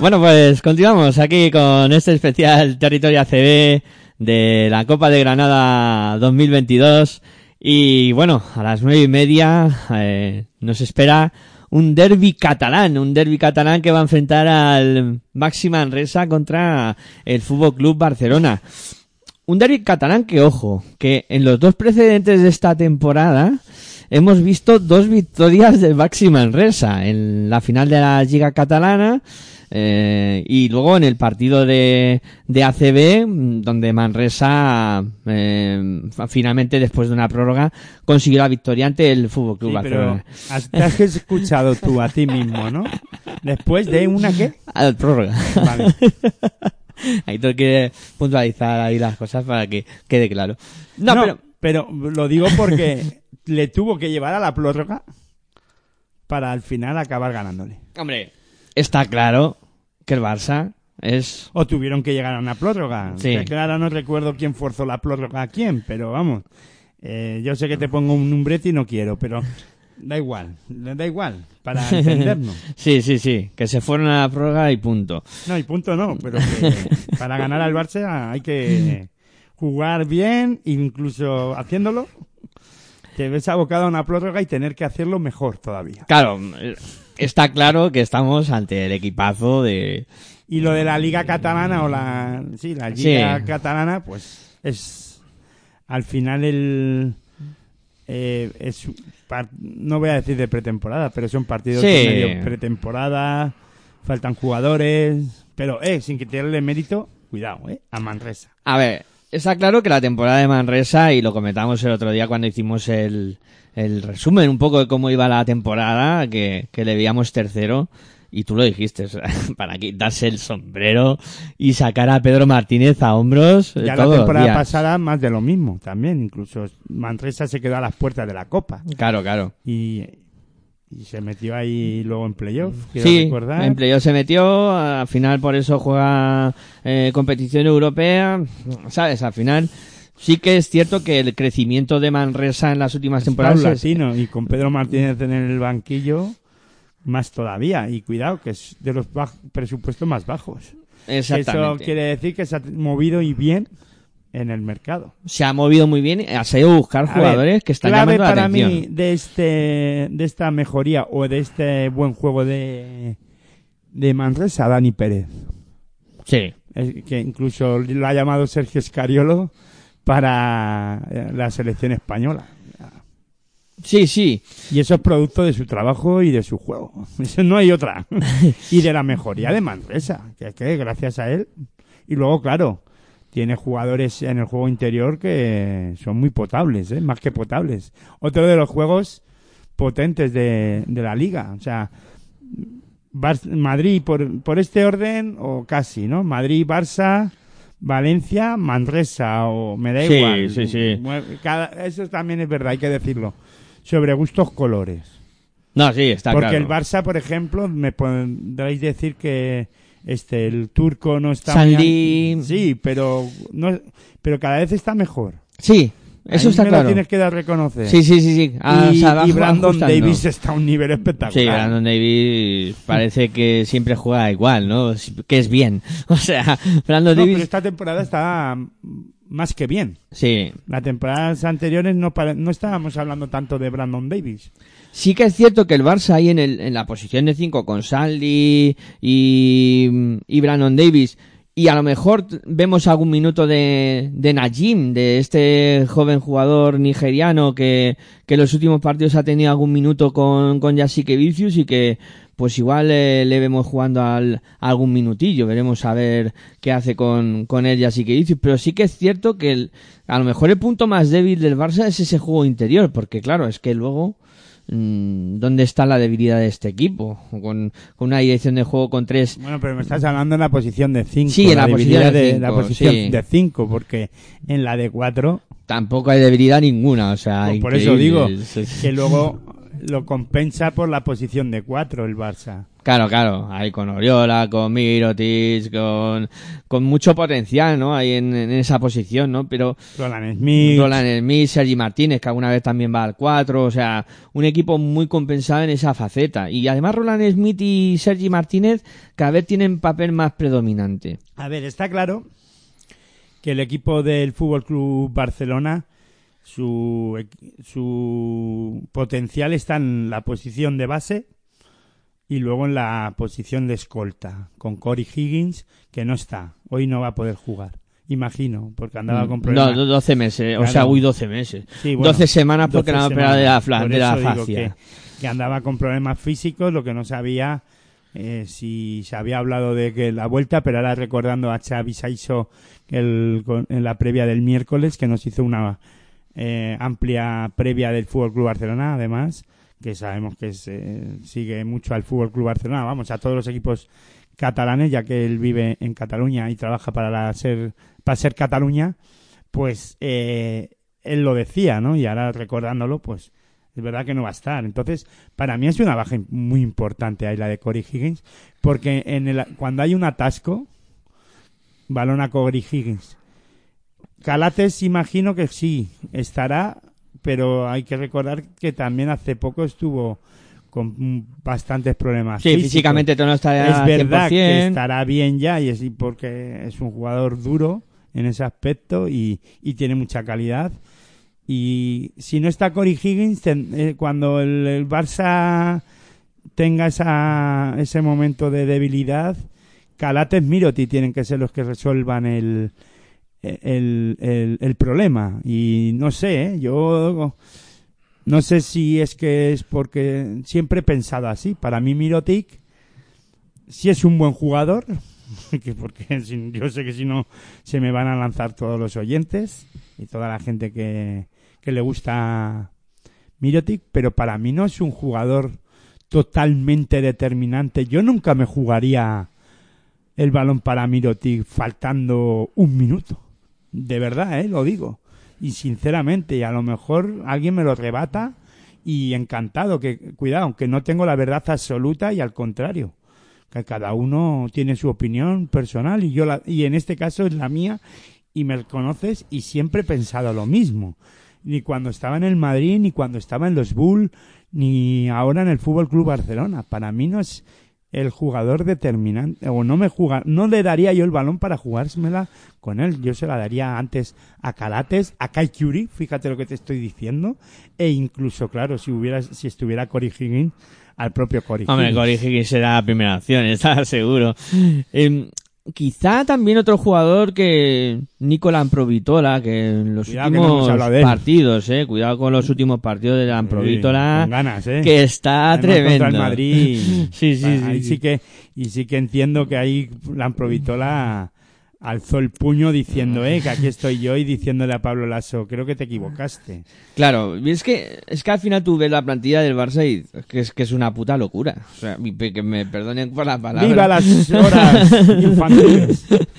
Bueno, pues continuamos aquí con este especial Territorio ACB de la Copa de Granada 2022. Y bueno, a las nueve y media eh, nos espera un derby catalán, un derby catalán que va a enfrentar al Maxi Manresa contra el Fútbol Club Barcelona. Un derby catalán que, ojo, que en los dos precedentes de esta temporada hemos visto dos victorias del Maxi Manresa en la final de la Liga Catalana eh, y luego en el partido de, de ACB, donde Manresa eh, finalmente, después de una prórroga, consiguió la victoria ante el Fútbol Club Sí, pero Barcelona. has- te has escuchado tú a ti mismo, ¿no? Después de una qué? Al prórroga. Vale. ahí tengo que puntualizar ahí las cosas para que quede claro. No, No, pero pero lo digo porque le tuvo que llevar a la prórroga para al final acabar ganándole. Hombre, está claro que el Barça es... O tuvieron que llegar a una prórroga. Sí. Que ahora no recuerdo quién forzó la prórroga a quién, pero vamos. Eh, yo sé que te pongo un numbrete y no quiero, pero da igual, da igual, para entendernos. sí, sí, sí, que se fueron a la prórroga y punto. No, y punto no, pero que para ganar al Barça hay que jugar bien, incluso haciéndolo. Te ves abocado a una prórroga y tener que hacerlo mejor todavía. Claro, está claro que estamos ante el equipazo de... Y lo de la Liga Catalana o la. Sí, la Liga Sí. Catalana, pues es. Al final el. eh, es no voy a decir de pretemporada, pero son partidos Sí. de medio pretemporada, faltan jugadores, pero eh, sin quitarle mérito, cuidado, eh, a Manresa. A ver, está claro que la temporada de Manresa, y lo comentamos el otro día cuando hicimos el, el resumen un poco de cómo iba la temporada, que, que le veíamos tercero, y tú lo dijiste, para quitarse el sombrero y sacar a Pedro Martínez a hombros Ya la temporada días. pasada más de lo mismo también, incluso Manresa se quedó a las puertas de la Copa. Claro, claro. Y, y se metió ahí luego en playoff, quiero Sí, recordar. en playoff se metió, al final por eso juega eh, competición europea, ¿sabes? Al final sí que es cierto que el crecimiento de Manresa en las últimas temporadas es- paulatino y con Pedro Martínez en el banquillo más todavía y cuidado que es de los presupuestos más bajos Exactamente. eso quiere decir que se ha movido y bien en el mercado se ha movido muy bien, ha sabido buscar jugadores ver, que están clave llamando la para atención. mí de este de esta mejoría o de este buen juego de de Manresa Dani Pérez Sí. Es que incluso lo ha llamado Sergio Escariolo para eh, la selección española Sí, sí. Y eso es producto de su trabajo y de su juego. Eso no hay otra. y de la mejoría de Manresa, que es que gracias a él. Y luego, claro, tiene jugadores en el juego interior que son muy potables, ¿eh? más que potables. Otro de los juegos potentes de, de la liga. O sea, Bar- Madrid por, por este orden o casi, ¿no? Madrid, Barça, Valencia, Manresa o me da Sí, igual. sí, sí. Cada- eso también es verdad, hay que decirlo. Sobre gustos colores. No, sí, está Porque claro. el Barça, por ejemplo, me podréis decir que este el turco no está Sanli- muy- Sí, pero no pero cada vez está mejor. Sí, eso Ahí está me claro. Lo tienes que dar a reconocer. Sí, sí, sí, sí. Ah, y, o sea, va y Brandon. Davis está a un nivel espectacular. Sí, Brandon Davis parece que siempre juega igual, ¿no? Que es bien. O sea, Brandon No, Davis... pero esta temporada está más que bien. Sí. Las temporadas anteriores no, no estábamos hablando tanto de Brandon Davis. Sí que es cierto que el Barça ahí en, el, en la posición de 5 con Sandy y, y Brandon Davis y a lo mejor vemos algún minuto de, de Najim, de este joven jugador nigeriano que, que en los últimos partidos ha tenido algún minuto con, con Vicius y que pues igual eh, le vemos jugando al, algún minutillo, veremos a ver qué hace con, con él Yasique Vicius, pero sí que es cierto que el- a lo mejor el punto más débil del Barça es ese juego interior, porque claro, es que luego mm, dónde está la debilidad de este equipo con, con una dirección de juego con tres Bueno, pero me estás hablando en la posición de 5. Sí, en la posición de la cinco, posición sí. de 5, porque en la de 4 tampoco hay debilidad ninguna o sea Pues por eso digo increíble. Es- es- que luego lo compensa por la posición de 4 el Barça. Claro, claro, ahí con Oriola, con Mirotic, con, con mucho potencial, ¿no? Ahí en, en esa posición, ¿no? Pero Roland Smith. Roland Smith, Sergi Martínez, que alguna vez también va al 4, o sea, un equipo muy compensado en esa faceta. Y además Roland Smith y Sergi Martínez cada vez tienen papel más predominante. A ver, está claro que el equipo del Fútbol Club Barcelona, su, su potencial está en la posición de base y luego en la posición de escolta, con Corey Higgins, que no está. Hoy no va a poder jugar. Imagino, porque andaba con Mm, problemas. No, 12 meses, o Claro. sea, uy, 12 meses. Sí, bueno, 12 semanas porque 12 la operado de la, fla- de la fascia. Que, que andaba con problemas físicos, lo que no sabía eh, si se había hablado de que la vuelta, pero ahora recordando a Xavi Saiso el, con- en la previa del miércoles, que nos hizo una eh, amplia previa del Fútbol Club Barcelona, además, que sabemos que se, sigue mucho al Fútbol Club Barcelona, vamos, a todos los equipos catalanes, ya que él vive en Cataluña y trabaja para la ser, para ser Cataluña, pues eh, él lo decía, ¿no? Y ahora recordándolo, pues es verdad que no va a estar. Entonces, para mí es una baja muy importante ahí la de Corey Higgins, porque en el, cuando hay un atasco, balón a Corey Higgins. Calates, imagino que sí, estará, pero hay que recordar que también hace poco estuvo con bastantes problemas. Sí, físicos. físicamente no estará Es verdad 100%. que estará bien ya y es porque es un jugador duro en ese aspecto y, y tiene mucha calidad. Y si no está Corey Higgins, ten- eh, cuando el, el Barça tenga esa, ese momento de debilidad, Calates Miroti tienen que ser los que resuelvan el, el, el, problema. Y no sé, ¿eh? yo no sé si es que es porque siempre he pensado así. Para mí Mirotic si es un buen jugador, que porque yo sé que si no se me van a lanzar todos los oyentes y toda la gente que, que le gusta Mirotic, pero para mí no es un jugador totalmente determinante. Yo nunca me jugaría el balón para Mirotic faltando un minuto. De verdad, ¿eh? lo digo. Y sinceramente, y a lo mejor alguien me lo rebata y encantado, que cuidado, aunque no tengo la verdad absoluta y al contrario, que cada uno tiene su opinión personal y yo la, y en este caso es la mía y me conoces y siempre he pensado lo mismo. Ni cuando estaba en el Madrid, ni cuando estaba en los Bull, ni ahora en el Fútbol Club Barcelona. Para mí no es el jugador determinante o no me juega, no le daría yo el balón para jugármela con él. Yo se la daría antes a Calates, a Kai Curie, fíjate lo que te estoy diciendo, e incluso claro, si hubiera si estuviera Corey Higgins al propio Hombre, Higgins. Corey Higgins será la primera opción, está seguro. Em, quizá también otro jugador que Nicola Amprovitola, que en los Cuidado no últimos partidos, eh, cuidado con los últimos partidos de Amprovitola, ganas, ¿eh? que está Además, tremendo. Contra el Madrid. sí, sí, Bueno, sí, ahí sí. sí que y sí que entiendo que ahí Lamprovitola alzó el puño diciendo, eh, que aquí estoy yo y diciéndole a Pablo Lasso, creo que te equivocaste. Claro, es que, es que al final tú ves la plantilla del Barça y que es, que es una puta locura. O sea, que me perdonen por la palabra. ¡Viva las horas infantiles!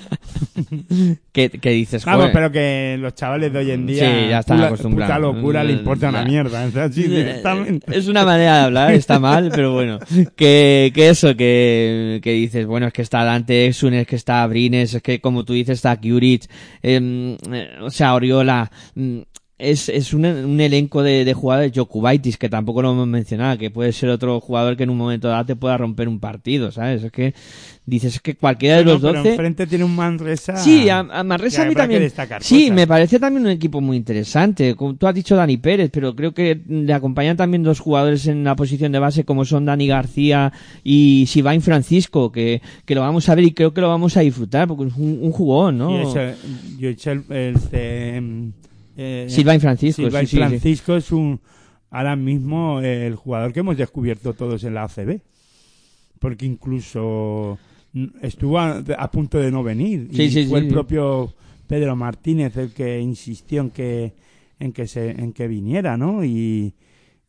que, que dices, Vamos, pero que los chavales de hoy en día, Sí, ya están pura- acostumbrados. puta locura le importa una mierda, es así directamente. Es una manera de hablar, está mal, pero bueno. Que, que eso, que, que dices, bueno, es que está Dante Exun, es que está Brines, es que como tú dices está Kuric, em, eh, o sea, Oriola, mm, es, es un, un elenco de, de jugadores, Jokubaitis, que tampoco lo hemos mencionado, que puede ser otro jugador que en un momento dado te pueda romper un partido, ¿sabes? Es que dices, es que cualquiera de No, los pero 12... enfrente tiene un Manresa. Sí, a, a Manresa a mí también. destacar Sí, me parece también un equipo muy interesante. Como tú has dicho Dani Pérez, pero creo que le acompañan también dos jugadores en la posición de base como son Dani García y Sivain Francisco, que, que lo vamos a ver y creo que lo vamos a disfrutar porque es un, un jugón, ¿no? Y yo he hecho el, em, eh, Silvain Francisco, Silvain sí, sí, sí. Francisco es un ahora mismo el jugador que hemos descubierto todos en la ACB. Porque incluso mm, estuvo a, a punto de no venir. Y fue el propio Pedro Martínez el que insistió en que en que se en que viniera, ¿no? Y,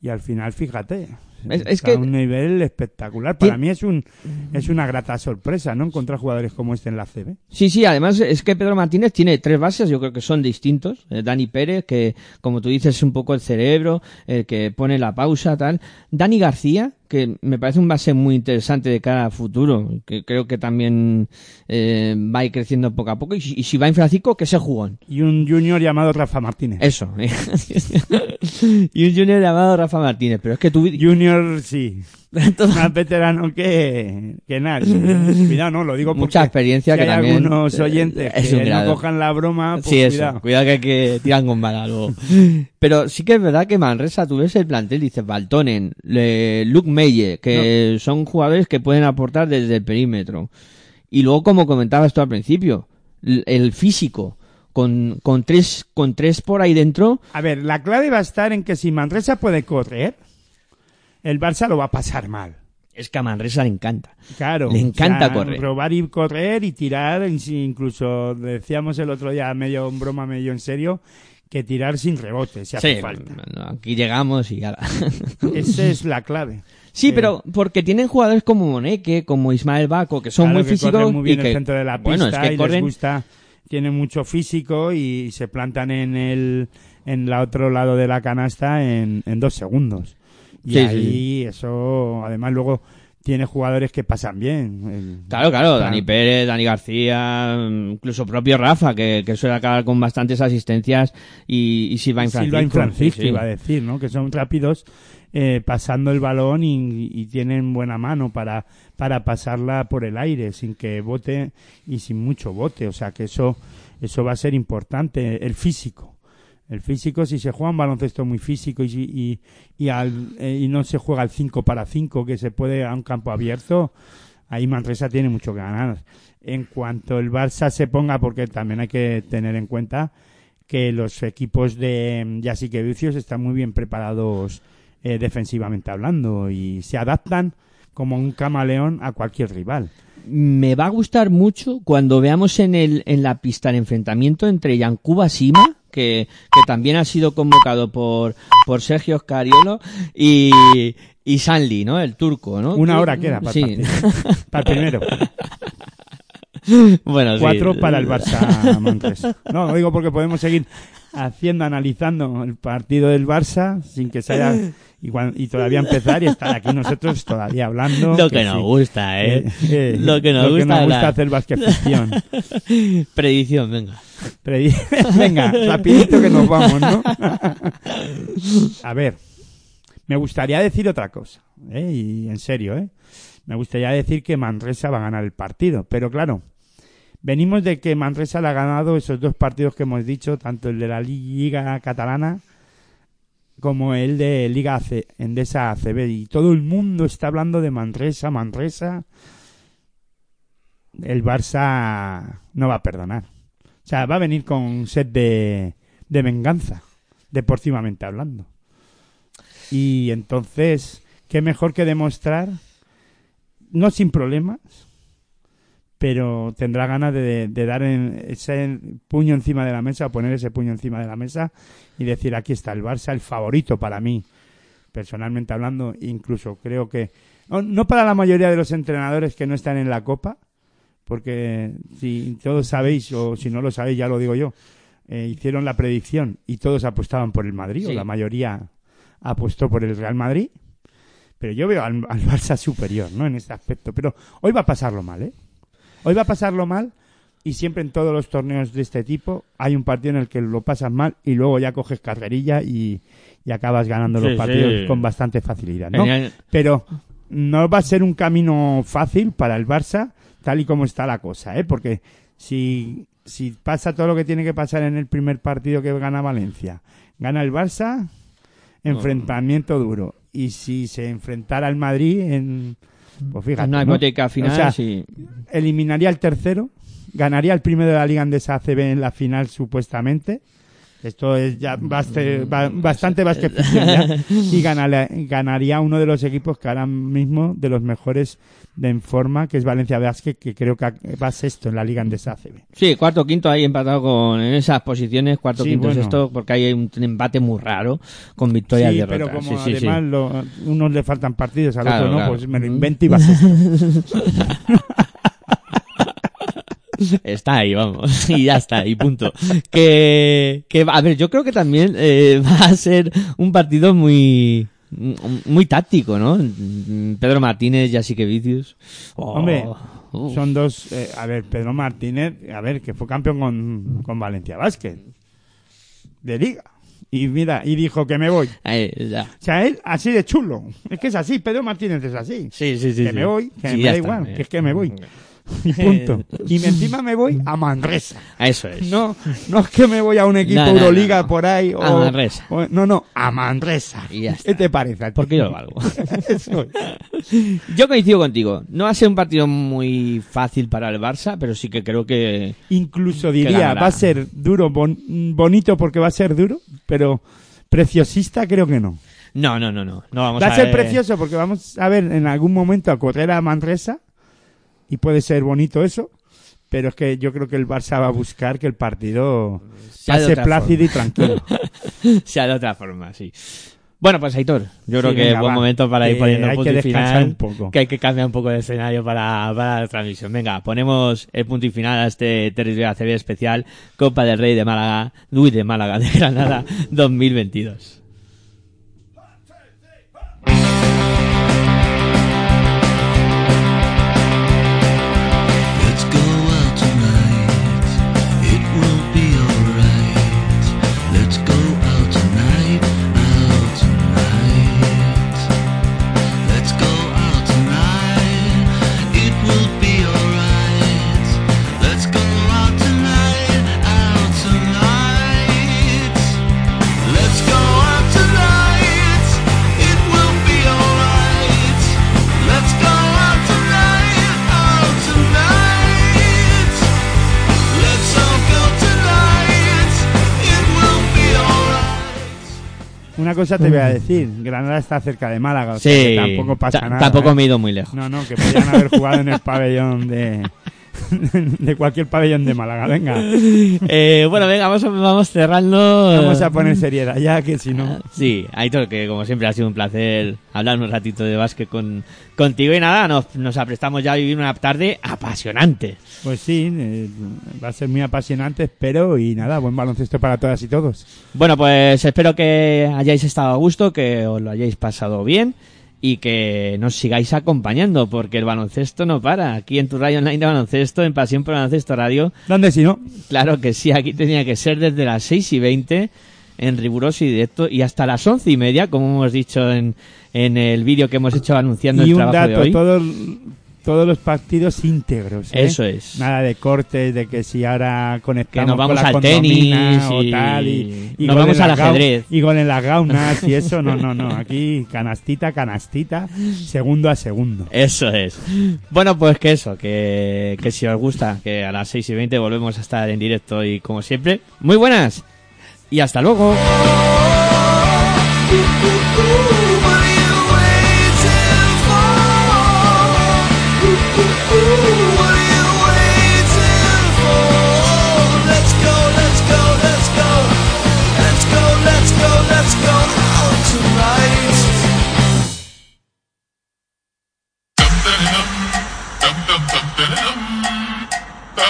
y al final, fíjate, Es, que a un nivel espectacular. Para mí es un es una grata sorpresa, ¿no? Encontrar jugadores como este en la CB. Sí, sí, además es que Pedro Martínez tiene tres bases, yo creo que son distintos. Eh, Dani Pérez, que como tú dices es un poco el cerebro, el que pone la pausa, tal. Dani García, que me parece un base muy interesante de cara a futuro, que creo que también eh, va a ir creciendo poco a poco. Y, si- y si va en Francisco, que se jugón. Y un junior llamado Rafa Martínez. Eso. y un junior llamado Rafa Martínez, pero es que tú... Junior, sí. Más veterano que, que nadie. Cuidado, no, lo digo porque Mucha experiencia si que hay también algunos eh, oyentes es que no cojan la broma, pues sí, eso. cuidado. Cuidado que, que tiran con bala luego. Pero sí que es verdad que Manresa, tú ves el plantel, dices Baltonen, le- Luke Meye, que son jugadores que pueden aportar desde el perímetro. Y luego, como comentabas tú al principio, el físico, con, con tres, con tres por ahí dentro, A ver, la clave va a estar en que si Manresa puede correr, el Barça lo va a pasar mal. es que a Manresa le encanta. Claro. Le encanta o sea, correr. Probar y correr y tirar, incluso decíamos el otro día, medio en broma, medio en serio, que tirar sin rebote, si hace Sí, falta. aquí llegamos y ya. Esa es la clave. Sí, Eh, pero porque tienen jugadores como Moneque, como Ismael Baco, que son Claro, muy que físicos corren muy bien y que, el centro de la pista bueno, es que y corren, les gusta, tienen mucho físico y se plantan en el en el otro lado de la canasta en, en dos segundos. Y Sí, ahí eso, además luego tiene jugadores que pasan bien. Claro, claro, Dani Pérez, Dani García, mm, incluso propio Rafa, que, que suele acabar con bastantes asistencias, y, y Silva Francisco. Silva Francisco, sí, sí. iba a decir, ¿no? Que son rápidos eh, pasando el balón y, y tienen buena mano para, para pasarla por el aire sin que bote y sin mucho bote. O sea que eso, eso va a ser importante. El físico. El físico, si se juega un baloncesto muy físico y, y, y, al- eh, y no se juega al 5 para 5, que se puede a un campo abierto, ahí Manresa tiene mucho que ganar. En cuanto el Barça se ponga, porque también hay que tener en cuenta que los equipos de Jasique Vicios están muy bien preparados eh, defensivamente hablando y se adaptan como un camaleón a cualquier rival. Me va a gustar mucho cuando veamos en, el, en la pista el enfrentamiento entre Yankuba Sima, que, que también ha sido convocado por, por Sergio Scariolo, y, y Sanli, ¿no? El turco, ¿no? Una hora queda para el sí. partido. Para el primero. Bueno, sí. Cuatro para el Barça Manresa. No, lo digo porque podemos seguir haciendo, analizando el partido del Barça sin que se haya y, y todavía empezar y estar aquí nosotros todavía hablando. Lo que nos gusta, ¿eh? Lo que nos gusta hablar. hacer basket ficción. Predicción, venga. Predi- Venga, rapidito que nos vamos, ¿no? A ver, me gustaría decir otra cosa, ¿eh? y en serio, ¿eh? Me gustaría decir que Manresa va a ganar el partido, pero claro, venimos de que Manresa le ha ganado esos dos partidos que hemos dicho, tanto el de la Liga Catalana como el de Liga AC, Endesa ACB, y todo el mundo está hablando de Manresa, Manresa. El Barça no va a perdonar. O sea, va a venir con set de, de venganza, deportivamente hablando. Y entonces, qué mejor que demostrar, no sin problemas, pero tendrá ganas de, de dar en- ese puño encima de la mesa, o poner ese puño encima de la mesa y decir, aquí está el Barça, el favorito para mí, personalmente hablando, incluso creo que, no, no para la mayoría de los entrenadores que no están en la Copa, porque si todos sabéis, o si no lo sabéis, ya lo digo yo, eh, hicieron la predicción y todos apostaban por el Madrid, o la mayoría apostó por el Real Madrid, pero yo veo al, al Barça superior, ¿no? En este aspecto, pero hoy va a pasarlo mal, ¿eh? Hoy va a pasarlo mal y siempre en todos los torneos de este tipo hay un partido en el que lo pasas mal y luego ya coges carrerilla y, y acabas ganando Sí, los partidos sí. con bastante facilidad, ¿no? Genial. Pero no va a ser un camino fácil para el Barça tal y como está la cosa, ¿eh? Porque si, si pasa todo lo que tiene que pasar en el primer partido que gana Valencia, gana el Barça, enfrentamiento duro. Y si se enfrentara al Madrid en... Pues fíjate, Una ¿no? hipoteca final, O sea, sí. eliminaría el tercero, ganaría el primero de la Liga Andesa ACB en la final supuestamente Esto es ya baste- ba- bastante ficción ya. Y ganala- ganaría uno de los equipos que ahora mismo de los mejores de en forma, que es Valencia Basket, que creo que va sexto en la Liga Andesa ACB. Sí, cuarto quinto ahí empatado con en esas posiciones, cuarto Sí, quinto bueno. sexto, porque hay un embate muy raro con victorias y Sí, derrotas. pero como Sí, además lo- unos le faltan partidos, al Claro, otro no, claro. pues me lo invento y va sexto. Está ahí, vamos. Y ya está, y punto. Que, que a ver, yo creo que también eh, va a ser un partido muy, muy táctico, ¿no? Pedro Martínez, Jasique Vicius. Oh, Hombre, son dos. eh, a ver, Pedro Martínez, a ver, que fue campeón con, con Valencia Basket de Liga. Y mira, y dijo que me voy. Ahí, ya. O sea, él así de chulo. Es que es así, Pedro Martínez es así. Sí, sí, sí. que sí. me voy, que Sí, me da igual, que es que me voy. Y punto. Y me- encima me voy a Manresa. Eso es. No, no es que me voy a un equipo No, no, Euroliga no. por ahí. O, A Manresa. o- no, no, a Manresa. Y ya ¿Qué te parece? a? Porque yo lo valgo. Eso es. Yo coincido contigo. No va a ser un partido muy fácil para el Barça, pero sí que creo que... Incluso que diría, ganará. va a ser duro, bon- bonito porque va a ser duro, pero preciosista creo que no. No, no, no, no. no vamos va a ser ver- precioso porque vamos a ver en algún momento a correr a Manresa y puede ser bonito eso, pero es que yo creo que el Barça va a buscar que el partido Sea pase plácido y tranquilo. sea de otra forma, sí. Bueno, pues Aitor, yo creo que es buen va. momento para ir poniendo hay punto que y final. un poco. Que hay que cambiar un poco de escenario para, para la transmisión. Venga, ponemos el punto y final a este territorio ACB especial Copa del Rey de Málaga, Luis de Málaga de Granada 2022. Una cosa te voy a decir, Granada está cerca de Málaga, o sea Sí, que tampoco pasa nada. tampoco ¿eh? me he ido muy lejos. No, no, que podrían haber jugado en el pabellón de, de cualquier pabellón de Málaga, venga. Eh, bueno, venga, vamos, vamos cerrando. Vamos a poner seriedad ya, que si no... Sí, Aitor, que como siempre ha sido un placer hablar un ratito de básquet con, contigo y nada, nos, nos aprestamos ya a vivir una tarde apasionante. Pues sí, eh, va a ser muy apasionante, espero, y nada, buen baloncesto para todas y todos. Bueno, pues espero que hayáis estado a gusto, que os lo hayáis pasado bien y que nos sigáis acompañando, porque el baloncesto no para. Aquí en tu radio online de baloncesto, en Pasión por Baloncesto Radio. ¿Dónde si no? Claro que sí, aquí tenía que ser desde las 6 y 20 en riguroso y directo y hasta las once y media, como hemos dicho en, en el vídeo que hemos hecho anunciando y el un trabajo de dato, hoy. todos, todos los partidos íntegros. ¿eh? Eso es. Nada de cortes, de que si ahora conectamos Que nos vamos con la al tenis o y- tal, y, y nos vamos al ajedrez. Y en las gaunas y eso, no, no, no. Aquí canastita, canastita, segundo a segundo. Eso es. Bueno, pues que eso, que, que si os gusta, que a las 6 y 20 volvemos a estar en directo y como siempre, muy buenas y hasta luego.